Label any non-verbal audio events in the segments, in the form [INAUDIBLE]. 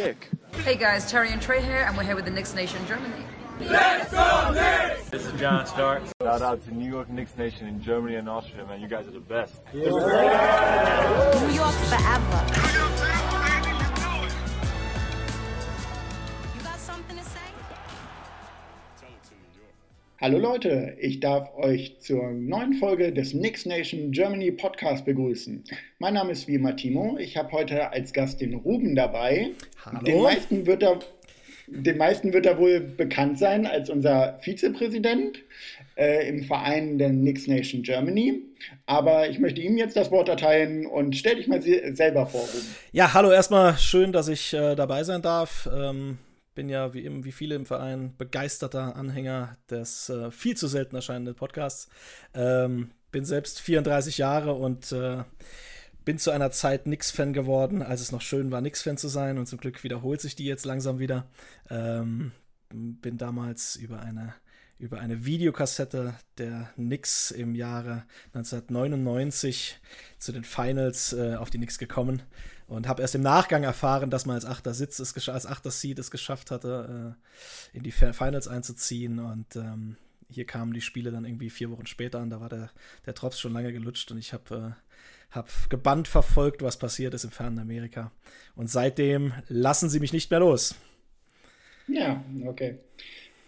dick. Hey guys, Terry and Trey here, and we're here with the Knicks Nation Germany. Let's go Knicks! This is John Stark. Shout out to New York Knicks Nation in Germany and Austria, man. You guys are the best. New York forever. Hallo Leute, ich darf euch zur neuen Folge des Knicks Nation Germany Podcast begrüßen. Mein Name ist wie immer Timo. Ich habe heute als Gast den Ruben dabei. Hallo. Den meisten wird er, den meisten wird er wohl bekannt sein als unser Vizepräsident äh, im Verein der Knicks Nation Germany. Aber ich möchte ihm jetzt das Wort erteilen und stell dich mal se selber vor, Ruben. Ja, hallo erstmal, schön, dass ich äh, dabei sein darf. Ähm, bin ja wie, wie viele im Verein begeisterter Anhänger des äh, viel zu selten erscheinenden Podcasts. Ähm, bin selbst 34 Jahre und äh, bin zu einer Zeit Nix-Fan geworden, als es noch schön war, Nix-Fan zu sein. Und zum Glück wiederholt sich die jetzt langsam wieder. Ähm, bin damals über eine, über eine Videokassette der Knicks im Jahre 1999 zu den Finals äh, auf die Knicks gekommen und habe erst im Nachgang erfahren, dass man als achter Sitz es als achter Seed es geschafft hatte, äh, in die Finals einzuziehen. Und ähm, hier kamen die Spiele dann irgendwie vier Wochen später an. Da war der, der Drops schon lange gelutscht und ich habe äh, hab gebannt verfolgt, was passiert ist im fernen Amerika. Und seitdem lassen sie mich nicht mehr los. Ja, okay.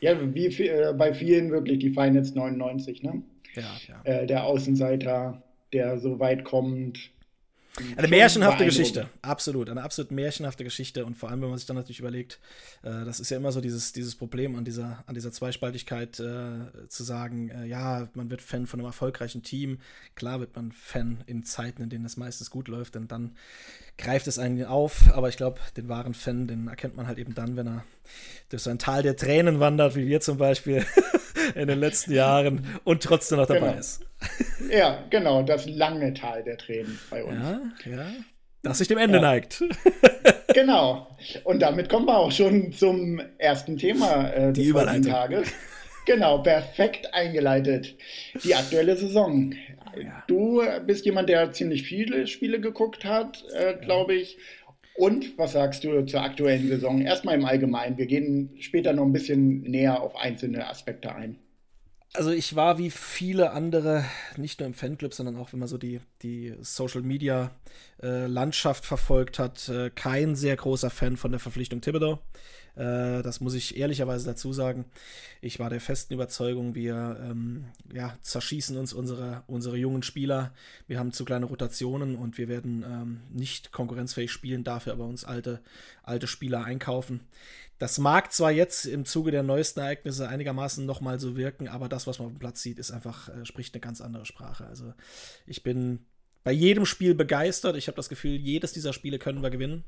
Ja, wie äh, bei vielen wirklich die Finals 99, ne? Ja, ja. Äh, der Außenseiter, der so weit kommt. Eine märchenhafte Geschichte, absolut. Eine absolut märchenhafte Geschichte. Und vor allem, wenn man sich dann natürlich überlegt, äh, das ist ja immer so dieses, dieses Problem an dieser, an dieser Zweispaltigkeit, äh, zu sagen, äh, ja, man wird Fan von einem erfolgreichen Team. Klar wird man Fan in Zeiten, in denen es meistens gut läuft, denn dann greift es einen auf. Aber ich glaube, den wahren Fan, den erkennt man halt eben dann, wenn er durch so ein Tal der Tränen wandert, wie wir zum Beispiel [LAUGHS] in den letzten Jahren und trotzdem noch dabei Genau. ist. Ja, genau, das lange Tal der Tränen bei uns. Ja, ja. Das sich dem Ende Ja. neigt. [LAUGHS] Genau. Und damit kommen wir auch schon zum ersten Thema äh, Die des heutigen Überleitung. Tages. Genau, perfekt eingeleitet. Die aktuelle Saison. Du bist jemand, der ziemlich viele Spiele geguckt hat, äh, glaube ich. Und was sagst du zur aktuellen Saison? Erstmal im Allgemeinen. Wir gehen später noch ein bisschen näher auf einzelne Aspekte ein. Also ich war wie viele andere, nicht nur im Fanclub, sondern auch wenn man so die, die Social Media äh, verfolgt hat, äh, kein sehr großer Fan von der Verpflichtung Thibodeau. Äh, das muss ich ehrlicherweise dazu sagen. Ich war der festen Überzeugung, wir ähm, ja, zerschießen uns unsere, unsere jungen Spieler. Wir haben zu kleine Rotationen und wir werden ähm, nicht konkurrenzfähig spielen, dafür aber uns alte, alte Spieler einkaufen. Das mag zwar jetzt im Zuge der neuesten Ereignisse einigermaßen nochmal so wirken, aber das, was man auf dem Platz sieht, ist einfach, äh, spricht eine ganz andere Sprache. Also ich bin bei jedem Spiel begeistert. Ich habe das Gefühl, jedes dieser Spiele können wir gewinnen.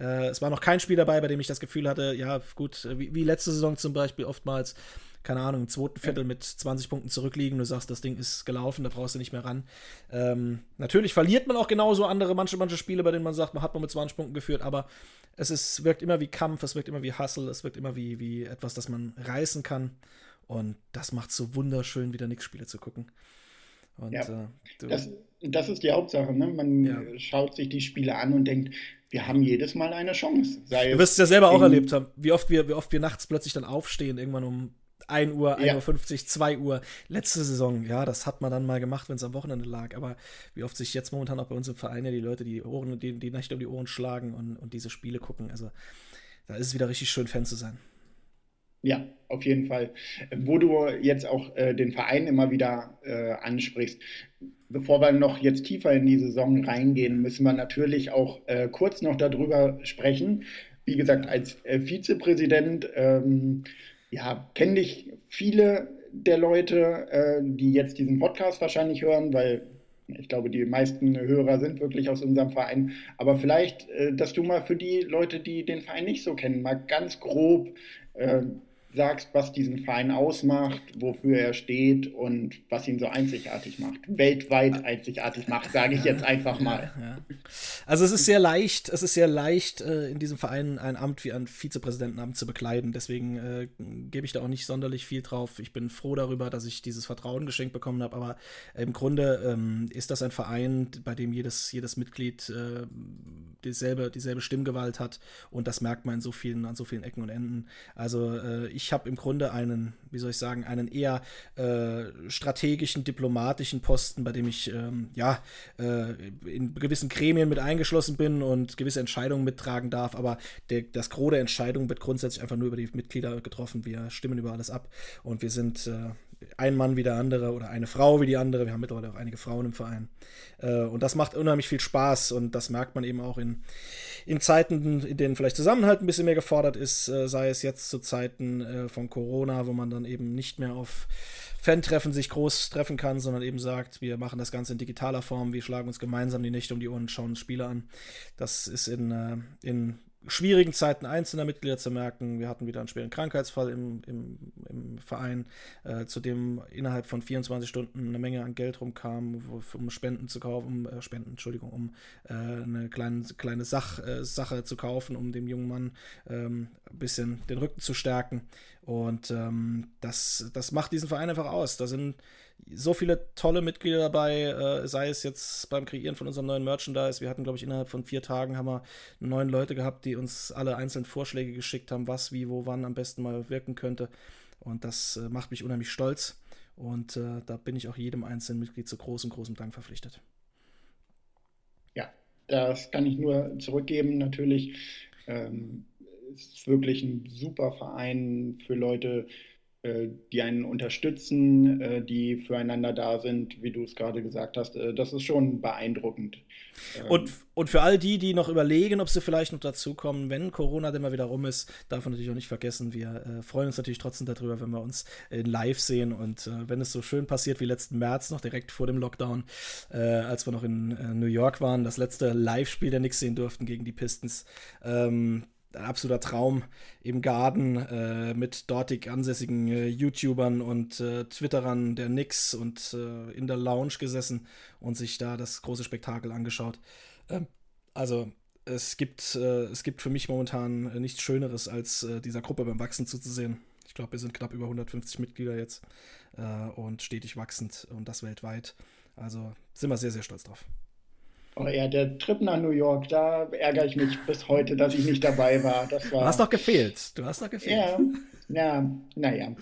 Äh, es war noch kein Spiel dabei, bei dem ich das Gefühl hatte, ja, gut, äh, wie, wie letzte Saison zum Beispiel oftmals, keine Ahnung, im zweiten Viertel mit 20 Punkten zurückliegen, du sagst, das Ding ist gelaufen, da brauchst du nicht mehr ran. Ähm, natürlich verliert man auch genauso andere, manche, manche Spiele, bei denen man sagt, man hat man mit 20 Punkten geführt, aber es ist, wirkt immer wie Kampf, es wirkt immer wie Hustle, es wirkt immer wie, wie etwas, das man reißen kann. Und das macht so wunderschön, wieder Nix-Spiele zu gucken. Und Ja, äh, Das, das ist die Hauptsache. Ne? Man Ja. schaut sich die Spiele an und denkt, wir haben jedes Mal eine Chance. Sei Du wirst es ja selber auch erlebt haben, wie oft wir, wie oft wir nachts plötzlich dann aufstehen, irgendwann um 1 Uhr, 1 Ja. Uhr 50, 2 Uhr. Letzte Saison, ja, das hat man dann mal gemacht, wenn es am Wochenende lag. Aber wie oft sich jetzt momentan auch bei uns im Verein ja die Leute die Ohren, die, die Nächte um die Ohren schlagen und, und diese Spiele gucken. Also da ist es wieder richtig schön, Fan zu sein. Ja, auf jeden Fall. Wo du jetzt auch äh, den Verein immer wieder äh, ansprichst, bevor wir noch jetzt tiefer in die Saison reingehen, müssen wir natürlich auch äh, kurz noch darüber sprechen. Wie gesagt, als äh, Vizepräsident, ähm, ja, kennen dich viele der Leute, äh, die jetzt diesen Podcast wahrscheinlich hören, weil ich glaube, die meisten Hörer sind wirklich aus unserem Verein. Aber vielleicht, äh, dass du mal für die Leute, die den Verein nicht so kennen, mal ganz grob äh, sagst, was diesen Verein ausmacht, wofür er steht und was ihn so einzigartig macht. Weltweit einzigartig macht, sage ich jetzt einfach mal. Ja. Also es ist sehr leicht, es ist sehr leicht, äh, in diesem Verein ein Amt wie ein Vizepräsidentenamt zu bekleiden. Deswegen äh, gebe ich da auch nicht sonderlich viel drauf. Ich bin froh darüber, dass ich dieses Vertrauen geschenkt bekommen habe, aber im Grunde ähm, ist das ein Verein, bei dem jedes, jedes Mitglied äh, dieselbe, dieselbe Stimmgewalt hat und das merkt man in so vielen, an so vielen Ecken und Enden. Also äh, ich habe im Grunde einen, wie soll ich sagen, einen eher äh, strategischen, diplomatischen Posten, bei dem ich ähm, ja äh, in gewissen Gremien mit eingeschlossen bin und gewisse Entscheidungen mittragen darf, aber der, das Gros der Entscheidungen wird grundsätzlich einfach nur über die Mitglieder getroffen. Wir stimmen über alles ab und wir sind äh, ein Mann wie der andere oder eine Frau wie die andere. Wir haben mittlerweile auch einige Frauen im Verein. Äh, und das macht unheimlich viel Spaß und das merkt man eben auch in, in Zeiten, in denen vielleicht Zusammenhalt ein bisschen mehr gefordert ist, äh, sei es jetzt zu Zeiten äh, von Corona, wo man dann eben nicht mehr auf Fan-Treffen sich groß treffen kann, sondern eben sagt, wir machen das Ganze in digitaler Form, wir schlagen uns gemeinsam die Nächte um die Ohren und schauen uns Spiele an. Das ist in, in schwierigen Zeiten einzelner Mitglieder zu merken. Wir hatten wieder einen schweren Krankheitsfall im, im, im Verein, äh, zu dem innerhalb von 24 Stunden eine Menge an Geld rumkam, um Spenden zu kaufen, um äh, Spenden, Entschuldigung, um äh, eine kleine, kleine Sach, äh, Sache zu kaufen, um dem jungen Mann ähm, ein bisschen den Rücken zu stärken. Und ähm, das, das macht diesen Verein einfach aus. Da sind so viele tolle Mitglieder dabei, äh, sei es jetzt beim Kreieren von unserem neuen Merchandise. Wir hatten, glaube ich, innerhalb von vier Tagen haben wir neun Leute gehabt, die uns alle einzeln Vorschläge geschickt haben, was, wie, wo, wann am besten mal wirken könnte. Und das äh, macht mich unheimlich stolz. Und äh, da bin ich auch jedem einzelnen Mitglied zu großem, großem Dank verpflichtet. Ja, das kann ich nur zurückgeben. Natürlich ähm, es ist wirklich ein super Verein für Leute, die einen unterstützen, äh, die füreinander da sind, wie du es gerade gesagt hast. Äh, das ist schon beeindruckend. Ähm, und, und für all die, die noch überlegen, ob sie vielleicht noch dazukommen, wenn Corona denn mal wieder rum ist, darf man natürlich auch nicht vergessen, wir äh, freuen uns natürlich trotzdem darüber, wenn wir uns live sehen und äh, wenn es so schön passiert wie letzten März, noch direkt vor dem Lockdown, äh, als wir noch in New York waren, das letzte Live-Spiel der Knicks sehen durften gegen die Pistons. Ähm, ein absoluter Traum im Garten äh, mit dortig ansässigen äh, YouTubern und äh, Twitterern der Knicks und äh, in der Lounge gesessen und sich da das große Spektakel angeschaut. Ähm, also es gibt, äh, es gibt für mich momentan nichts Schöneres, als äh, dieser Gruppe beim Wachsen zuzusehen. Ich glaube, wir sind knapp über 150 Mitglieder jetzt und stetig wachsend und das weltweit. Also sind wir sehr, sehr stolz drauf. Oh ja, der Trip nach New York, da ärgere ich mich bis heute, dass ich nicht dabei war. Das war du hast doch gefehlt. Du hast doch gefehlt. Ja, ja naja.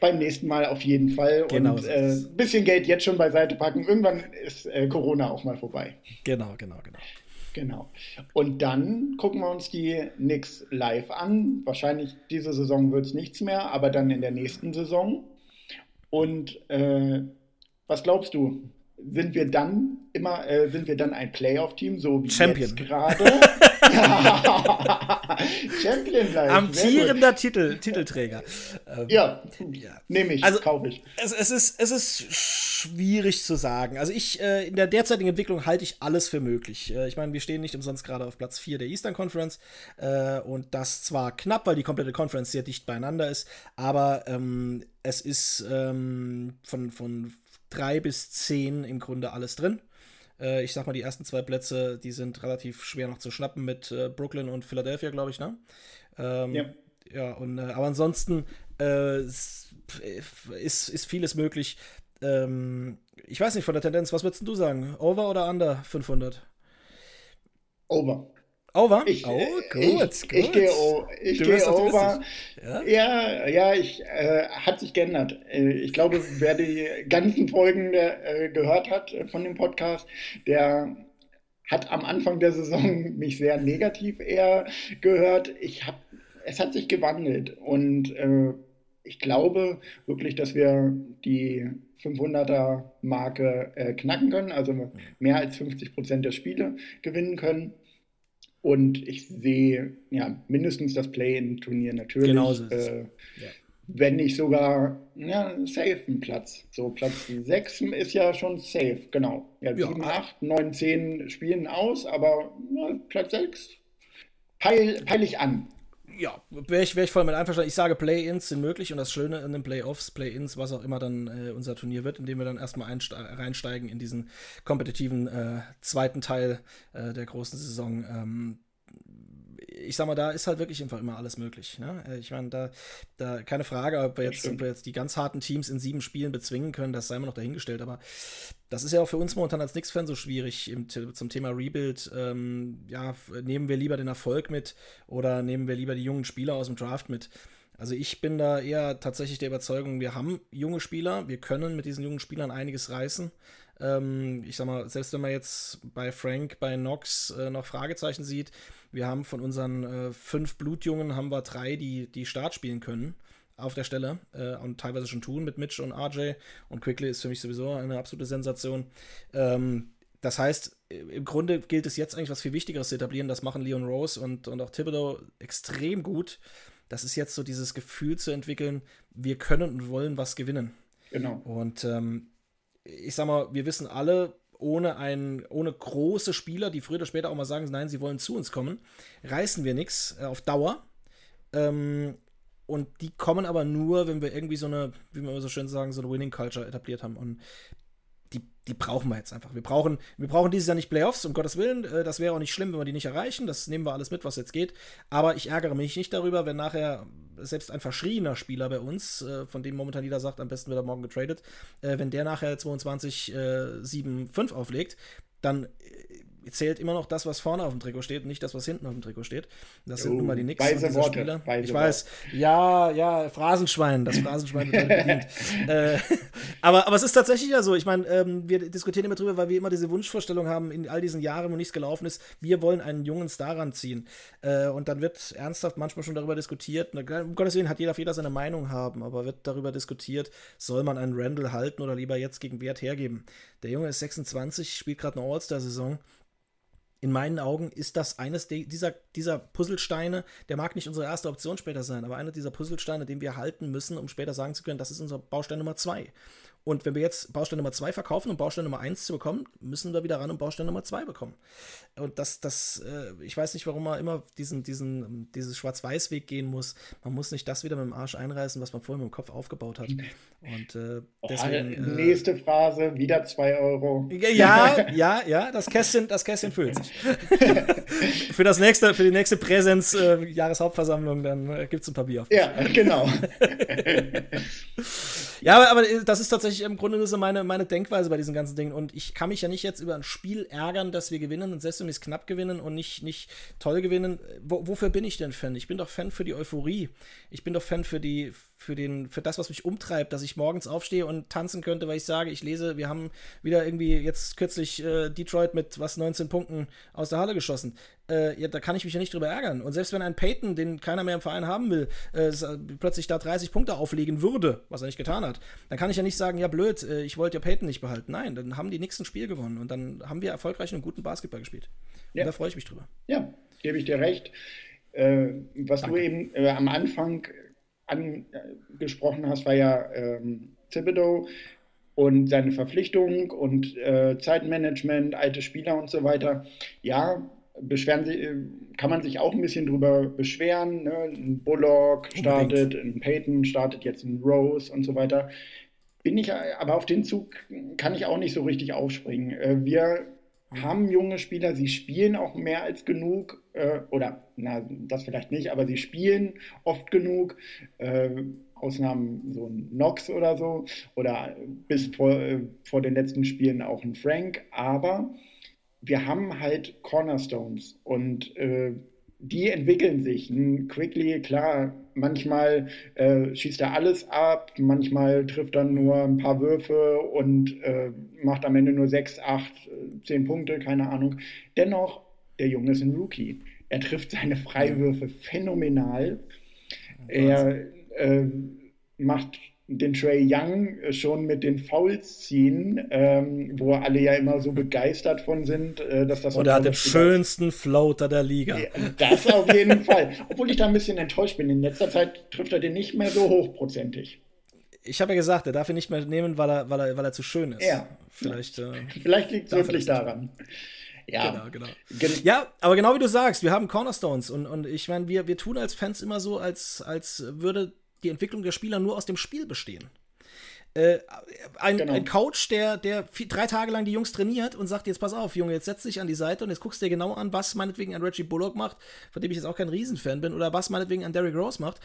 Beim nächsten Mal auf jeden Fall. Genau und ein äh, bisschen Geld jetzt schon beiseite packen. Irgendwann ist äh, Corona auch mal vorbei. Genau, genau, genau. Genau. Und dann gucken wir uns die Knicks live an. Wahrscheinlich diese Saison wird es nichts mehr, aber dann in der nächsten Saison. Und äh, was glaubst du? Sind wir dann immer, äh, sind wir dann ein Playoff-Team, so wie Champion. jetzt gerade? [LAUGHS] Champion gleich. Amtierender Titel, Titelträger. Ähm, ja, ja. nehme ich, also, kaufe ich. Es, es, ist, es ist schwierig zu sagen. Also ich, äh, in der derzeitigen Entwicklung halte ich alles für möglich. Äh, ich meine, wir stehen nicht umsonst gerade auf Platz 4 der Eastern Conference äh, und das zwar knapp, weil die komplette Conference sehr dicht beieinander ist, aber ähm, es ist ähm, von, von drei bis zehn im Grunde alles drin. Äh, ich sag mal, die ersten zwei Plätze, die sind relativ schwer noch zu schnappen mit äh, Brooklyn und Philadelphia, glaube ich, ne? Ähm, ja. Ja, und, äh, aber ansonsten äh, ist, ist vieles möglich. Ähm, ich weiß nicht von der Tendenz, was würdest du sagen? Over oder under 500? Over. Over? Ich, oh, gut, ich, gut. Ich gehe geh over. Ja? ja, ja, ich, äh, hat sich geändert. Äh, ich glaube, wer die ganzen Folgen äh, gehört hat äh, von dem Podcast, der hat am Anfang der Saison mich sehr negativ eher gehört. Ich hab, es hat sich gewandelt und äh, ich glaube wirklich, dass wir die 500er Marke äh, knacken können, also mehr als 50 Prozent der Spiele gewinnen können. Und ich sehe ja mindestens das Play-in-Turnier natürlich. Genau so äh, ja. Wenn nicht sogar ja, safe ein Platz. So, Platz 6 ist ja schon safe, genau. Ja, 7, 8, 9, 10 spielen aus, aber ja, Platz 6 peil, peil ich an ja, wäre ich, wär ich voll mit einverstanden. Ich sage, Play-Ins sind möglich und das Schöne in den Playoffs, Play-Ins, was auch immer dann äh, unser Turnier wird, indem wir dann erstmal reinsteigen in diesen kompetitiven äh, zweiten Teil äh, der großen Saison. Ähm, ich sag mal, da ist halt wirklich einfach immer alles möglich. Ne? Äh, ich meine, da, da keine Frage, ob wir, jetzt, ob wir jetzt die ganz harten Teams in sieben Spielen bezwingen können, das sei immer noch dahingestellt. Aber das ist ja auch für uns momentan als Knicks-Fan so schwierig im, zum Thema Rebuild. Ähm, ja, nehmen wir lieber den Erfolg mit oder nehmen wir lieber die jungen Spieler aus dem Draft mit? Also ich bin da eher tatsächlich der Überzeugung, wir haben junge Spieler, wir können mit diesen jungen Spielern einiges reißen. Ähm, ich sag mal, selbst wenn man jetzt bei Frank, bei Knox äh, noch Fragezeichen sieht, wir haben von unseren äh, fünf Blutjungen haben wir drei, die, die Start spielen können auf der Stelle äh, und teilweise schon tun mit Mitch und RJ. Und Quickly ist für mich sowieso eine absolute Sensation. Ähm, das heißt, im Grunde gilt es jetzt eigentlich was viel Wichtigeres zu etablieren. Das machen Leon Rose und, und auch Thibodeau extrem gut. Das ist jetzt so dieses Gefühl zu entwickeln, wir können und wollen was gewinnen. Genau. Und ähm, ich sag mal, wir wissen alle, ohne, ein, ohne große Spieler, die früher oder später auch mal sagen, nein, sie wollen zu uns kommen, reißen wir nichts äh, auf Dauer. Ähm, und die kommen aber nur, wenn wir irgendwie so eine, wie wir so schön sagen, so eine Winning Culture etabliert haben. Und die, die brauchen wir jetzt einfach. Wir brauchen, wir brauchen dieses Jahr nicht Playoffs, um Gottes Willen. Äh, das wäre auch nicht schlimm, wenn wir die nicht erreichen. Das nehmen wir alles mit, was jetzt geht. Aber ich ärgere mich nicht darüber, wenn nachher selbst ein verschrieener Spieler bei uns, äh, von dem momentan jeder sagt, am besten wird er morgen getradet, äh, wenn der nachher 22, 7, 5 auflegt, dann zählt immer noch das, was vorne auf dem Trikot steht, nicht das, was hinten auf dem Trikot steht. Das sind oh, nun mal die Knicks weise und Worte, Spieler. Ich weiß, ja, ja, Phrasenschwein, das Phrasenschwein wird bedient. [LAUGHS] äh, aber, aber es ist tatsächlich ja so. Ich meine, ähm, wir diskutieren immer drüber, weil wir immer diese Wunschvorstellung haben in all diesen Jahren, wo nichts gelaufen ist. Wir wollen einen jungen Star ranziehen. Äh, und dann wird ernsthaft manchmal schon darüber diskutiert. Um Gottes Willen hat jeder, jeder seine Meinung haben, aber wird darüber diskutiert, soll man einen Randall halten oder lieber jetzt gegen Wert hergeben. Der Junge ist 26, spielt gerade eine All-Star-Saison in meinen Augen ist das eines dieser, dieser Puzzlesteine, der mag nicht unsere erste Option später sein, aber einer dieser Puzzlesteine, den wir halten müssen, um später sagen zu können, das ist unser Baustein Nummer zwei. Und wenn wir jetzt Baustein Nummer 2 verkaufen, um Baustein Nummer 1 zu bekommen, müssen wir wieder ran, um Baustein Nummer 2 bekommen. Und das, das, äh, ich weiß nicht, warum man immer diesen, diesen, dieses Schwarz-Weiß-Weg gehen muss. Man muss nicht das wieder mit dem Arsch einreißen, was man vorher mit dem Kopf aufgebaut hat. Und äh, deswegen. Oh, nächste Phrase, wieder 2 Euro. Ja, ja, ja, das Kästchen, das Kästchen füllt sich. [LAUGHS] für das nächste, für die nächste Präsenz-Jahreshauptversammlung, äh, dann äh, gibt es ein paar Bier auf. Ja, genau. [LAUGHS] ja, aber, aber das ist tatsächlich im Grunde so meine, meine Denkweise bei diesen ganzen Dingen. Und ich kann mich ja nicht jetzt über ein Spiel ärgern, dass wir gewinnen und selbst wenn wir es knapp gewinnen und nicht, nicht toll gewinnen. Wo, wofür bin ich denn Fan? Ich bin doch Fan für die Euphorie. Ich bin doch Fan für die, für den, für das, was mich umtreibt, dass ich morgens aufstehe und tanzen könnte, weil ich sage, ich lese, wir haben wieder irgendwie jetzt kürzlich äh, Detroit mit was 19 Punkten aus der Halle geschossen. Äh, ja, da kann ich mich ja nicht drüber ärgern. Und selbst wenn ein Peyton, den keiner mehr im Verein haben will, äh, plötzlich da 30 Punkte auflegen würde, was er nicht getan hat, dann kann ich ja nicht sagen, ja blöd, äh, ich wollte ja Peyton nicht behalten. Nein, dann haben die nächsten Spiel gewonnen und dann haben wir erfolgreich und guten Basketball gespielt. Ja. Und da freue ich mich drüber. Ja, gebe ich dir recht. Äh, was Danke. du eben äh, am Anfang angesprochen hast, war ja ähm, Thibodeau und seine Verpflichtung und äh, Zeitmanagement, alte Spieler und so weiter. Ja, beschweren sie, äh, kann man sich auch ein bisschen drüber beschweren. Ne? Ein Bullock startet, ein Peyton startet jetzt ein Rose und so weiter. Bin ich, aber auf den Zug kann ich auch nicht so richtig aufspringen. Äh, wir haben junge Spieler, sie spielen auch mehr als genug, äh, oder na, das vielleicht nicht, aber sie spielen oft genug. Äh, Ausnahmen so ein Knox oder so, oder bis vor, äh, vor den letzten Spielen auch ein Frank, aber wir haben halt Cornerstones und äh, die entwickeln sich. Ein Quickly, klar, manchmal äh, schießt er alles ab, manchmal trifft er nur ein paar Würfe und äh, macht am Ende nur sechs, acht, zehn Punkte, keine Ahnung. Dennoch, der Junge ist ein Rookie. Er trifft seine Freiwürfe phänomenal. Er äh, macht den Trey Young schon mit den Fouls ziehen, ähm, wo alle ja immer so [LAUGHS] begeistert von sind, äh, dass das. Und er hat den schönsten Floater der Liga. Ja, das auf jeden [LAUGHS] Fall. Obwohl ich da ein bisschen enttäuscht bin. In letzter Zeit trifft er den nicht mehr so hochprozentig. Ich habe ja gesagt, er darf ihn nicht mehr nehmen, weil er, weil er, weil er zu schön ist. Ja. Vielleicht, äh, Vielleicht liegt es wirklich daran. Ja. Genau, genau. Gen ja, aber genau wie du sagst, wir haben Cornerstones und, und ich meine, wir, wir tun als Fans immer so, als, als würde die Entwicklung der Spieler nur aus dem Spiel bestehen. Äh, ein, genau. ein, Coach, der, der vier, drei Tage lang die Jungs trainiert und sagt, jetzt pass auf, Junge, jetzt setz dich an die Seite und jetzt guckst du dir genau an, was meinetwegen ein Reggie Bullock macht, von dem ich jetzt auch kein Riesenfan bin, oder was meinetwegen ein Derrick Rose macht.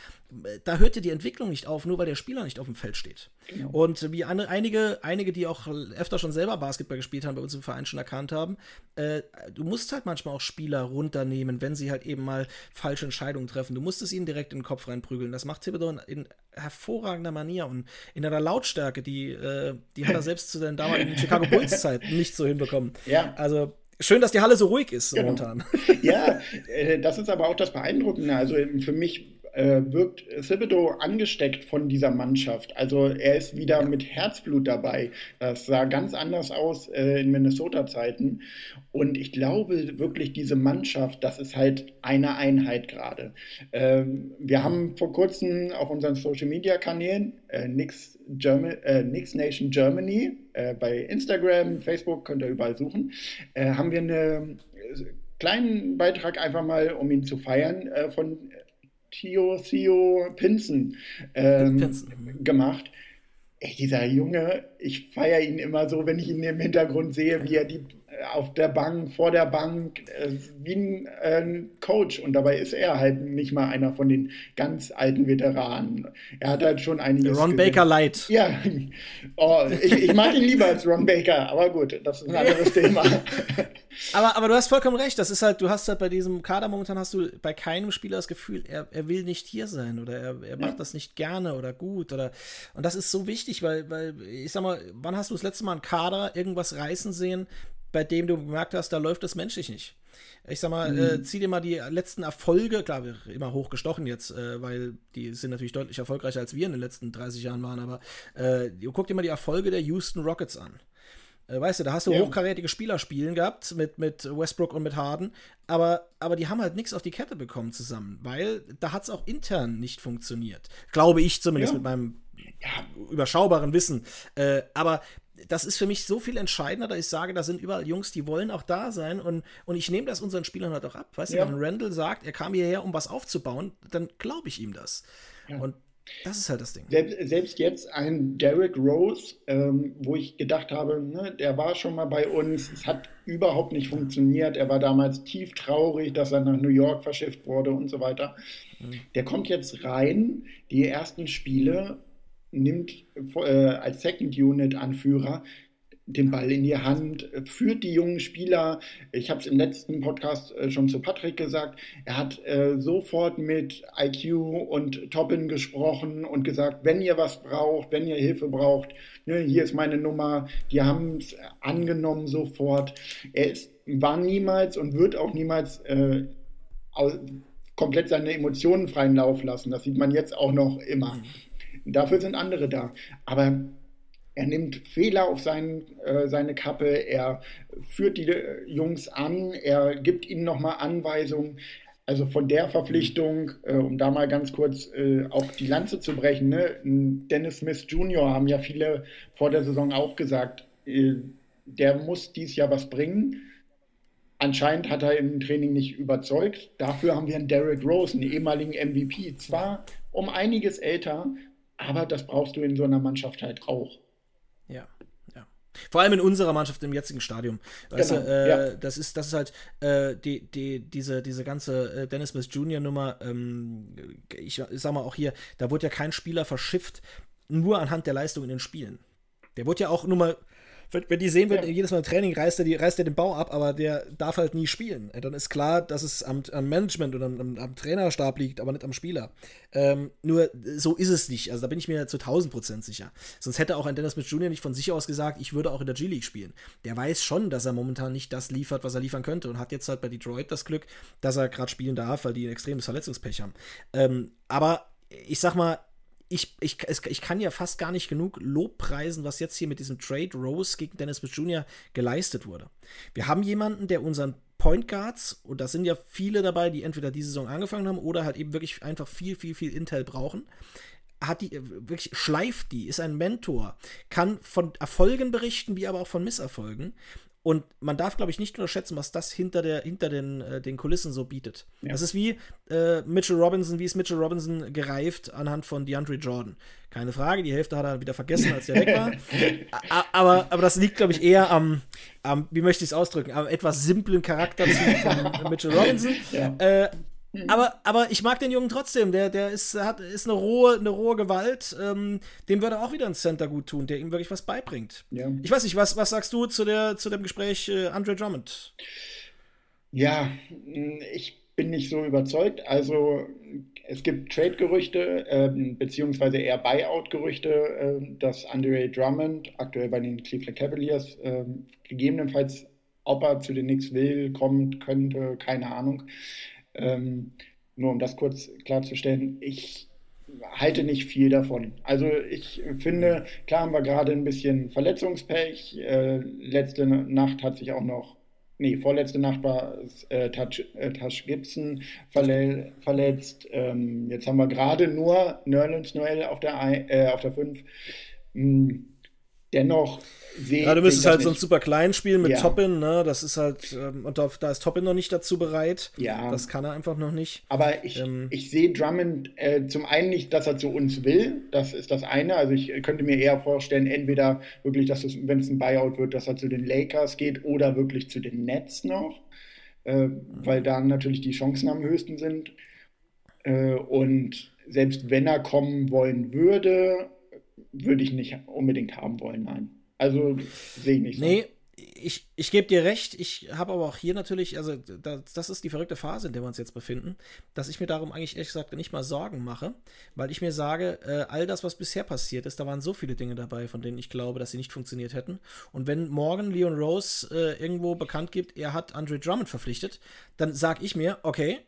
Da hört dir die Entwicklung nicht auf, nur weil der Spieler nicht auf dem Feld steht. Genau. Und wie eine, einige, einige, die auch öfter schon selber Basketball gespielt haben, bei uns im Verein schon erkannt haben, äh, du musst halt manchmal auch Spieler runternehmen, wenn sie halt eben mal falsche Entscheidungen treffen. Du musst es ihnen direkt in den Kopf reinprügeln. Das macht Thibodeau in, in hervorragender Manier und in einer Lautstärke, die, äh, die hat er selbst zu den damaligen Chicago Bulls [LAUGHS] Zeiten nicht so hinbekommen. Ja. Also Schön, dass die Halle so ruhig ist genau. momentan. [LAUGHS] Ja, äh, das ist aber auch das Beeindruckende. Also für mich äh, wirkt Thibodeau angesteckt von dieser Mannschaft. Also er ist wieder mit Herzblut dabei. Das sah ganz anders aus äh, in Minnesota-Zeiten. Und ich glaube wirklich, diese Mannschaft, das ist halt eine Einheit gerade. Ähm, wir haben vor kurzem auf unseren Social-Media-Kanälen äh, Nix, äh, Nix Nation Germany äh, bei Instagram, Facebook, könnt ihr überall suchen, äh, haben wir einen äh, kleinen Beitrag einfach mal, um ihn zu feiern, äh, von Theo, Theo Pinson, ähm, Pinson. gemacht. Ey, dieser Junge, ich feiere ihn immer so, wenn ich ihn im Hintergrund sehe, wie er die auf der Bank, vor der Bank, äh, wie ein äh, Coach. Und dabei ist er halt nicht mal einer von den ganz alten Veteranen. Er hat halt schon einiges. Ron gesehen. Baker Light. Ja, oh, ich, ich, mag ihn lieber als Ron Baker, aber gut, das ist ein anderes Thema. aber, aber du hast vollkommen recht. Das ist halt, du hast halt bei diesem Kader momentan hast du bei keinem Spieler das Gefühl, er, er will nicht hier sein oder er, er macht ja. das nicht gerne oder gut. Oder, und das ist so wichtig, weil, weil ich sag mal, wann hast du das letzte Mal einen Kader irgendwas reißen sehen, bei dem du bemerkt hast, da läuft es menschlich nicht. Ich sag mal, mhm. äh, zieh dir mal die letzten Erfolge, klar, wir immer hochgestochen jetzt, äh, weil die sind natürlich deutlich erfolgreicher als wir in den letzten 30 Jahren waren, aber äh, guck dir mal die Erfolge der Houston Rockets an. Äh, weißt du, da hast du ja. hochkarätige Spieler spielen gehabt mit, mit Westbrook und mit Harden, aber, aber die haben halt nichts auf die Kette bekommen zusammen, weil da hat es auch intern nicht funktioniert. Glaube ich zumindest ja. mit meinem ja, überschaubaren Wissen. Äh, aber das ist für mich so viel entscheidender, dass ich sage, da sind überall Jungs, die wollen auch da sein und, und ich nehme das unseren Spielern halt auch ab. Weißt ja. du, wenn Randall sagt, er kam hierher, um was aufzubauen, dann glaube ich ihm das. Ja. Und das ist halt das Ding. Selbst, selbst jetzt ein Derrick Rose, ähm, wo ich gedacht habe, ne, der war schon mal bei uns, es hat überhaupt nicht funktioniert. Er war damals tief traurig, dass er nach New York verschifft wurde und so weiter. Mhm. Der kommt jetzt rein, die ersten Spiele nimmt äh, als Second Unit Anführer den Ball in die Hand, führt die jungen Spieler. Ich habe es im letzten Podcast äh, schon zu Patrick gesagt. Er hat äh, sofort mit IQ und Toppin gesprochen und gesagt, wenn ihr was braucht, wenn ihr Hilfe braucht, ne, hier ist meine Nummer. Die haben es angenommen sofort. Er ist, war niemals und wird auch niemals äh, komplett seine Emotionen freien Lauf lassen. Das sieht man jetzt auch noch immer. Mhm. Dafür sind andere da. Aber er nimmt Fehler auf sein, äh, seine Kappe, er führt die äh, Jungs an, er gibt ihnen nochmal Anweisungen. Also von der Verpflichtung, äh, um da mal ganz kurz äh, auch die Lanze zu brechen, ne? Dennis Smith Jr. haben ja viele vor der Saison auch gesagt, äh, der muss dies Jahr was bringen. Anscheinend hat er im Training nicht überzeugt. Dafür haben wir einen Derrick Rose, einen ehemaligen MVP. Zwar um einiges älter, aber das brauchst du in so einer Mannschaft halt auch. Ja, ja. Vor allem in unserer Mannschaft im jetzigen Stadium. Weißt genau, du, äh, ja. das, ist, das ist halt äh, die, die, diese, diese ganze äh, Dennis Smith Jr. Nummer. Ähm, ich, ich sag mal auch hier, da wurde ja kein Spieler verschifft, nur anhand der Leistung in den Spielen. Der wurde ja auch nur mal wenn die sehen, wenn ja. jedes Mal im Training reißt er, die, reißt er den Bau ab, aber der darf halt nie spielen. Dann ist klar, dass es am, am Management oder am, am, Trainerstab liegt, aber nicht am Spieler. Ähm, nur so ist es nicht. Also da bin ich mir zu 1000 Prozent sicher. Sonst hätte auch ein Dennis Smith Jr. nicht von sich aus gesagt, ich würde auch in der G-League spielen. Der weiß schon, dass er momentan nicht das liefert, was er liefern könnte und hat jetzt halt bei Detroit das Glück, dass er gerade spielen darf, weil die ein extremes Verletzungspech haben. Ähm, aber ich sag mal, ich, ich, ich kann ja fast gar nicht genug Lob preisen, was jetzt hier mit diesem Trade Rose gegen Dennis Smith Jr. geleistet wurde. Wir haben jemanden, der unseren Point Guards, und da sind ja viele dabei, die entweder diese Saison angefangen haben oder halt eben wirklich einfach viel, viel, viel Intel brauchen, hat die wirklich schleift die, ist ein Mentor, kann von Erfolgen berichten, wie aber auch von Misserfolgen Und man darf, glaube ich, nicht unterschätzen, was das hinter, der, hinter den, äh, den Kulissen so bietet. Ja. Das ist wie äh, Mitchell Robinson, wie ist Mitchell Robinson gereift anhand von DeAndre Jordan. Keine Frage, die Hälfte hat er wieder vergessen, als er weg war. [LAUGHS] aber, aber das liegt, glaube ich, eher am, am wie möchte ich es ausdrücken, am etwas simplen Charakter von [LAUGHS] Mitchell Robinson. Ja. Äh, Mhm. Aber, aber ich mag den Jungen trotzdem. Der, der ist, hat, ist eine rohe, eine rohe Gewalt. Ähm, dem würde auch wieder ein Center gut tun, der ihm wirklich was beibringt. Ja. Ich weiß nicht, was, was sagst du zu, der, zu dem Gespräch äh, Andre Drummond? Ja, ich bin nicht so überzeugt. Also es gibt Trade-Gerüchte, ähm, beziehungsweise eher Buyout-Gerüchte, äh, dass Andre Drummond, aktuell bei den Cleveland Cavaliers, äh, gegebenenfalls, ob er zu den Knicks will, kommt, könnte, keine Ahnung. Ähm, nur um das kurz klarzustellen, ich halte nicht viel davon. Also ich finde, klar haben wir gerade ein bisschen Verletzungspech. Äh, letzte Nacht hat sich auch noch, nee, vorletzte Nacht war äh, Touch, äh, Gibson verle verletzt. Ähm, jetzt haben wir gerade nur Nerlens Noel auf der, äh, auf der 5. Dennoch sehe Ja, du müsstest halt so ein super klein spielen mit ja. Toppin, ne? Das ist halt, ähm, und da, da, ist Toppin noch nicht dazu bereit. Ja. Das kann er einfach noch nicht. Aber ich, ähm, ich sehe Drummond äh, zum einen nicht, dass er zu uns will. Das ist das eine. Also ich könnte mir eher vorstellen, entweder wirklich, dass es, wenn es ein Buyout wird, dass er zu den Lakers geht oder wirklich zu den Nets noch. Äh, mhm. Weil da natürlich die Chancen am höchsten sind. Äh, und selbst wenn er kommen wollen würde, würde ich nicht unbedingt haben wollen, nein. Also sehe ich nicht so. Nee, ich, ich gebe dir recht, ich habe aber auch hier natürlich, also das, das, ist die verrückte Phase, in der wir uns jetzt befinden, dass ich mir darum eigentlich ehrlich gesagt nicht mal Sorgen mache, weil ich mir sage, äh, all das, was bisher passiert ist, da waren so viele Dinge dabei, von denen ich glaube, dass sie nicht funktioniert hätten. Und wenn morgen Leon Rose äh, irgendwo bekannt gibt, er hat Andre Drummond verpflichtet, dann sage ich mir, okay,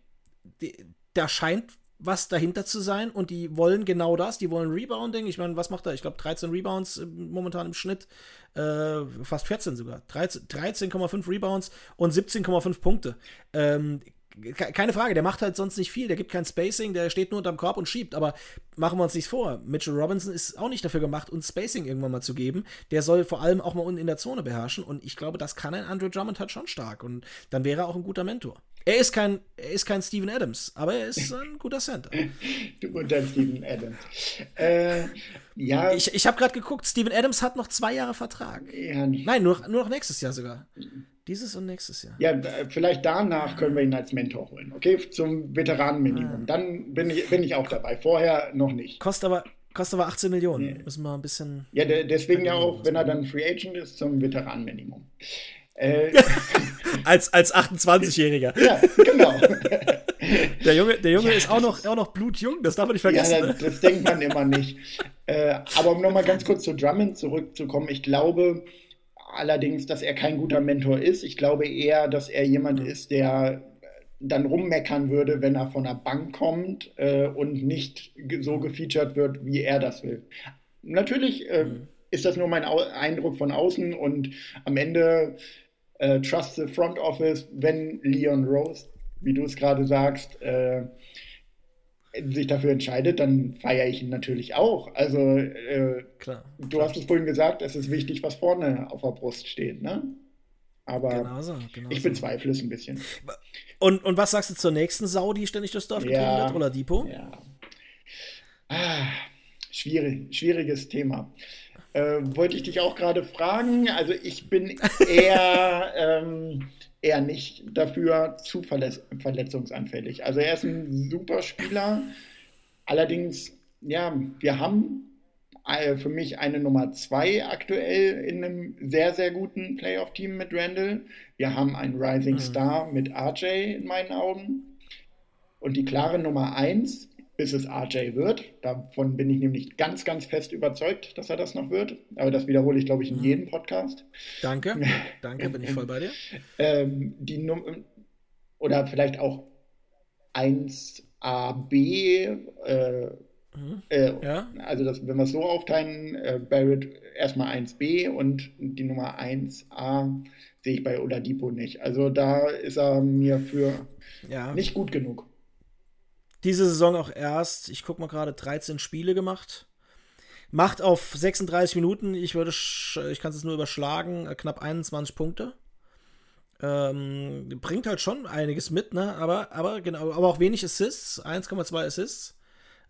die, da scheint was dahinter zu sein und die wollen genau das, die wollen Rebounding. Ich meine, was macht er? Ich glaube 13 Rebounds momentan im Schnitt, äh, fast 14 sogar. 13,5 13 Rebounds und 17,5 Punkte. Ähm, keine Frage, der macht halt sonst nicht viel, der gibt kein Spacing, der steht nur unterm Korb und schiebt, aber machen wir uns nichts vor. Mitchell Robinson ist auch nicht dafür gemacht, uns Spacing irgendwann mal zu geben. Der soll vor allem auch mal unten in der Zone beherrschen und ich glaube, das kann ein Andrew Drummond halt schon stark und dann wäre er auch ein guter Mentor. Er ist kein, er ist kein Steven Adams, aber er ist ein guter Center. [LAUGHS] du und dein Steven Adams. Äh, ja. Ich, ich habe gerade geguckt, Steven Adams hat noch zwei Jahre Vertrag. Ja, Nein, nur, nur noch nächstes Jahr sogar. Dieses und nächstes Jahr. Ja, vielleicht danach können wir ihn als Mentor holen, okay? Zum Veteranenminimum. Ah. Dann bin ich, bin ich auch dabei. Vorher noch nicht. Kostet aber, kostet aber 18 Millionen. Nee. Müssen wir ein bisschen. Ja, deswegen ja auch, wenn er dann Free Agent ist, zum Veteranenminimum. Äh, [LAUGHS] als als 28-Jähriger. Ja, genau. [LAUGHS] Der Junge, der Junge ja, ist auch noch, auch noch blutjung, das darf man nicht vergessen. Ja, das, das denkt man immer nicht. [LAUGHS] Äh, aber um nochmal ganz kurz zu Drummond zurückzukommen, ich glaube allerdings, dass er kein guter Mentor ist. Ich glaube eher, dass er jemand ist, der dann rummeckern würde, wenn er von der Bank kommt äh, und nicht so gefeatured wird, wie er das will. Natürlich äh, mhm. ist das nur mein Au Eindruck von außen und am Ende äh, Trust the Front Office, wenn Leon Rose, wie du es gerade sagst, äh, sich dafür entscheidet, dann feiere ich ihn natürlich auch. Also, äh, klar, du klar. hast es vorhin gesagt, es ist wichtig, was vorne auf der Brust steht, ne? Aber genauso, genauso. ich bezweifle es ein bisschen. Und, und was sagst du zur nächsten Sau, die ständig durchs Dorf getrieben ja, wird, oder Depot? Ja. Ah, schwierig, schwieriges Thema. Äh, wollte ich dich auch gerade fragen. Also ich bin [LAUGHS] eher, ähm, eher nicht dafür zu verletz verletzungsanfällig. Also er ist ein super Spieler. Allerdings, ja, wir haben äh, für mich eine Nummer zwei aktuell in einem sehr, sehr guten Playoff-Team mit Randall. Wir haben einen Rising mhm. Star mit RJ in meinen Augen. Und die klare Nummer eins bis es RJ wird. Davon bin ich nämlich ganz, ganz fest überzeugt, dass er das noch wird. Aber das wiederhole ich, glaube ich, in mhm. jedem Podcast. Danke, [LAUGHS] danke, bin ich voll bei dir. Ähm, die Num oder vielleicht auch 1AB, äh, mhm. äh, ja. also das, wenn wir es so aufteilen, äh, Barrett erstmal 1B und die Nummer 1A sehe ich bei Oladipo nicht. Also da ist er mir für ja. nicht gut genug diese Saison auch erst, ich gucke mal gerade, 13 Spiele gemacht. Macht auf 36 Minuten, ich würde, ich kann es nur überschlagen, äh, knapp 21 Punkte. Ähm, bringt halt schon einiges mit, ne? Aber, aber genau, aber auch wenig Assists, 1,2 Assists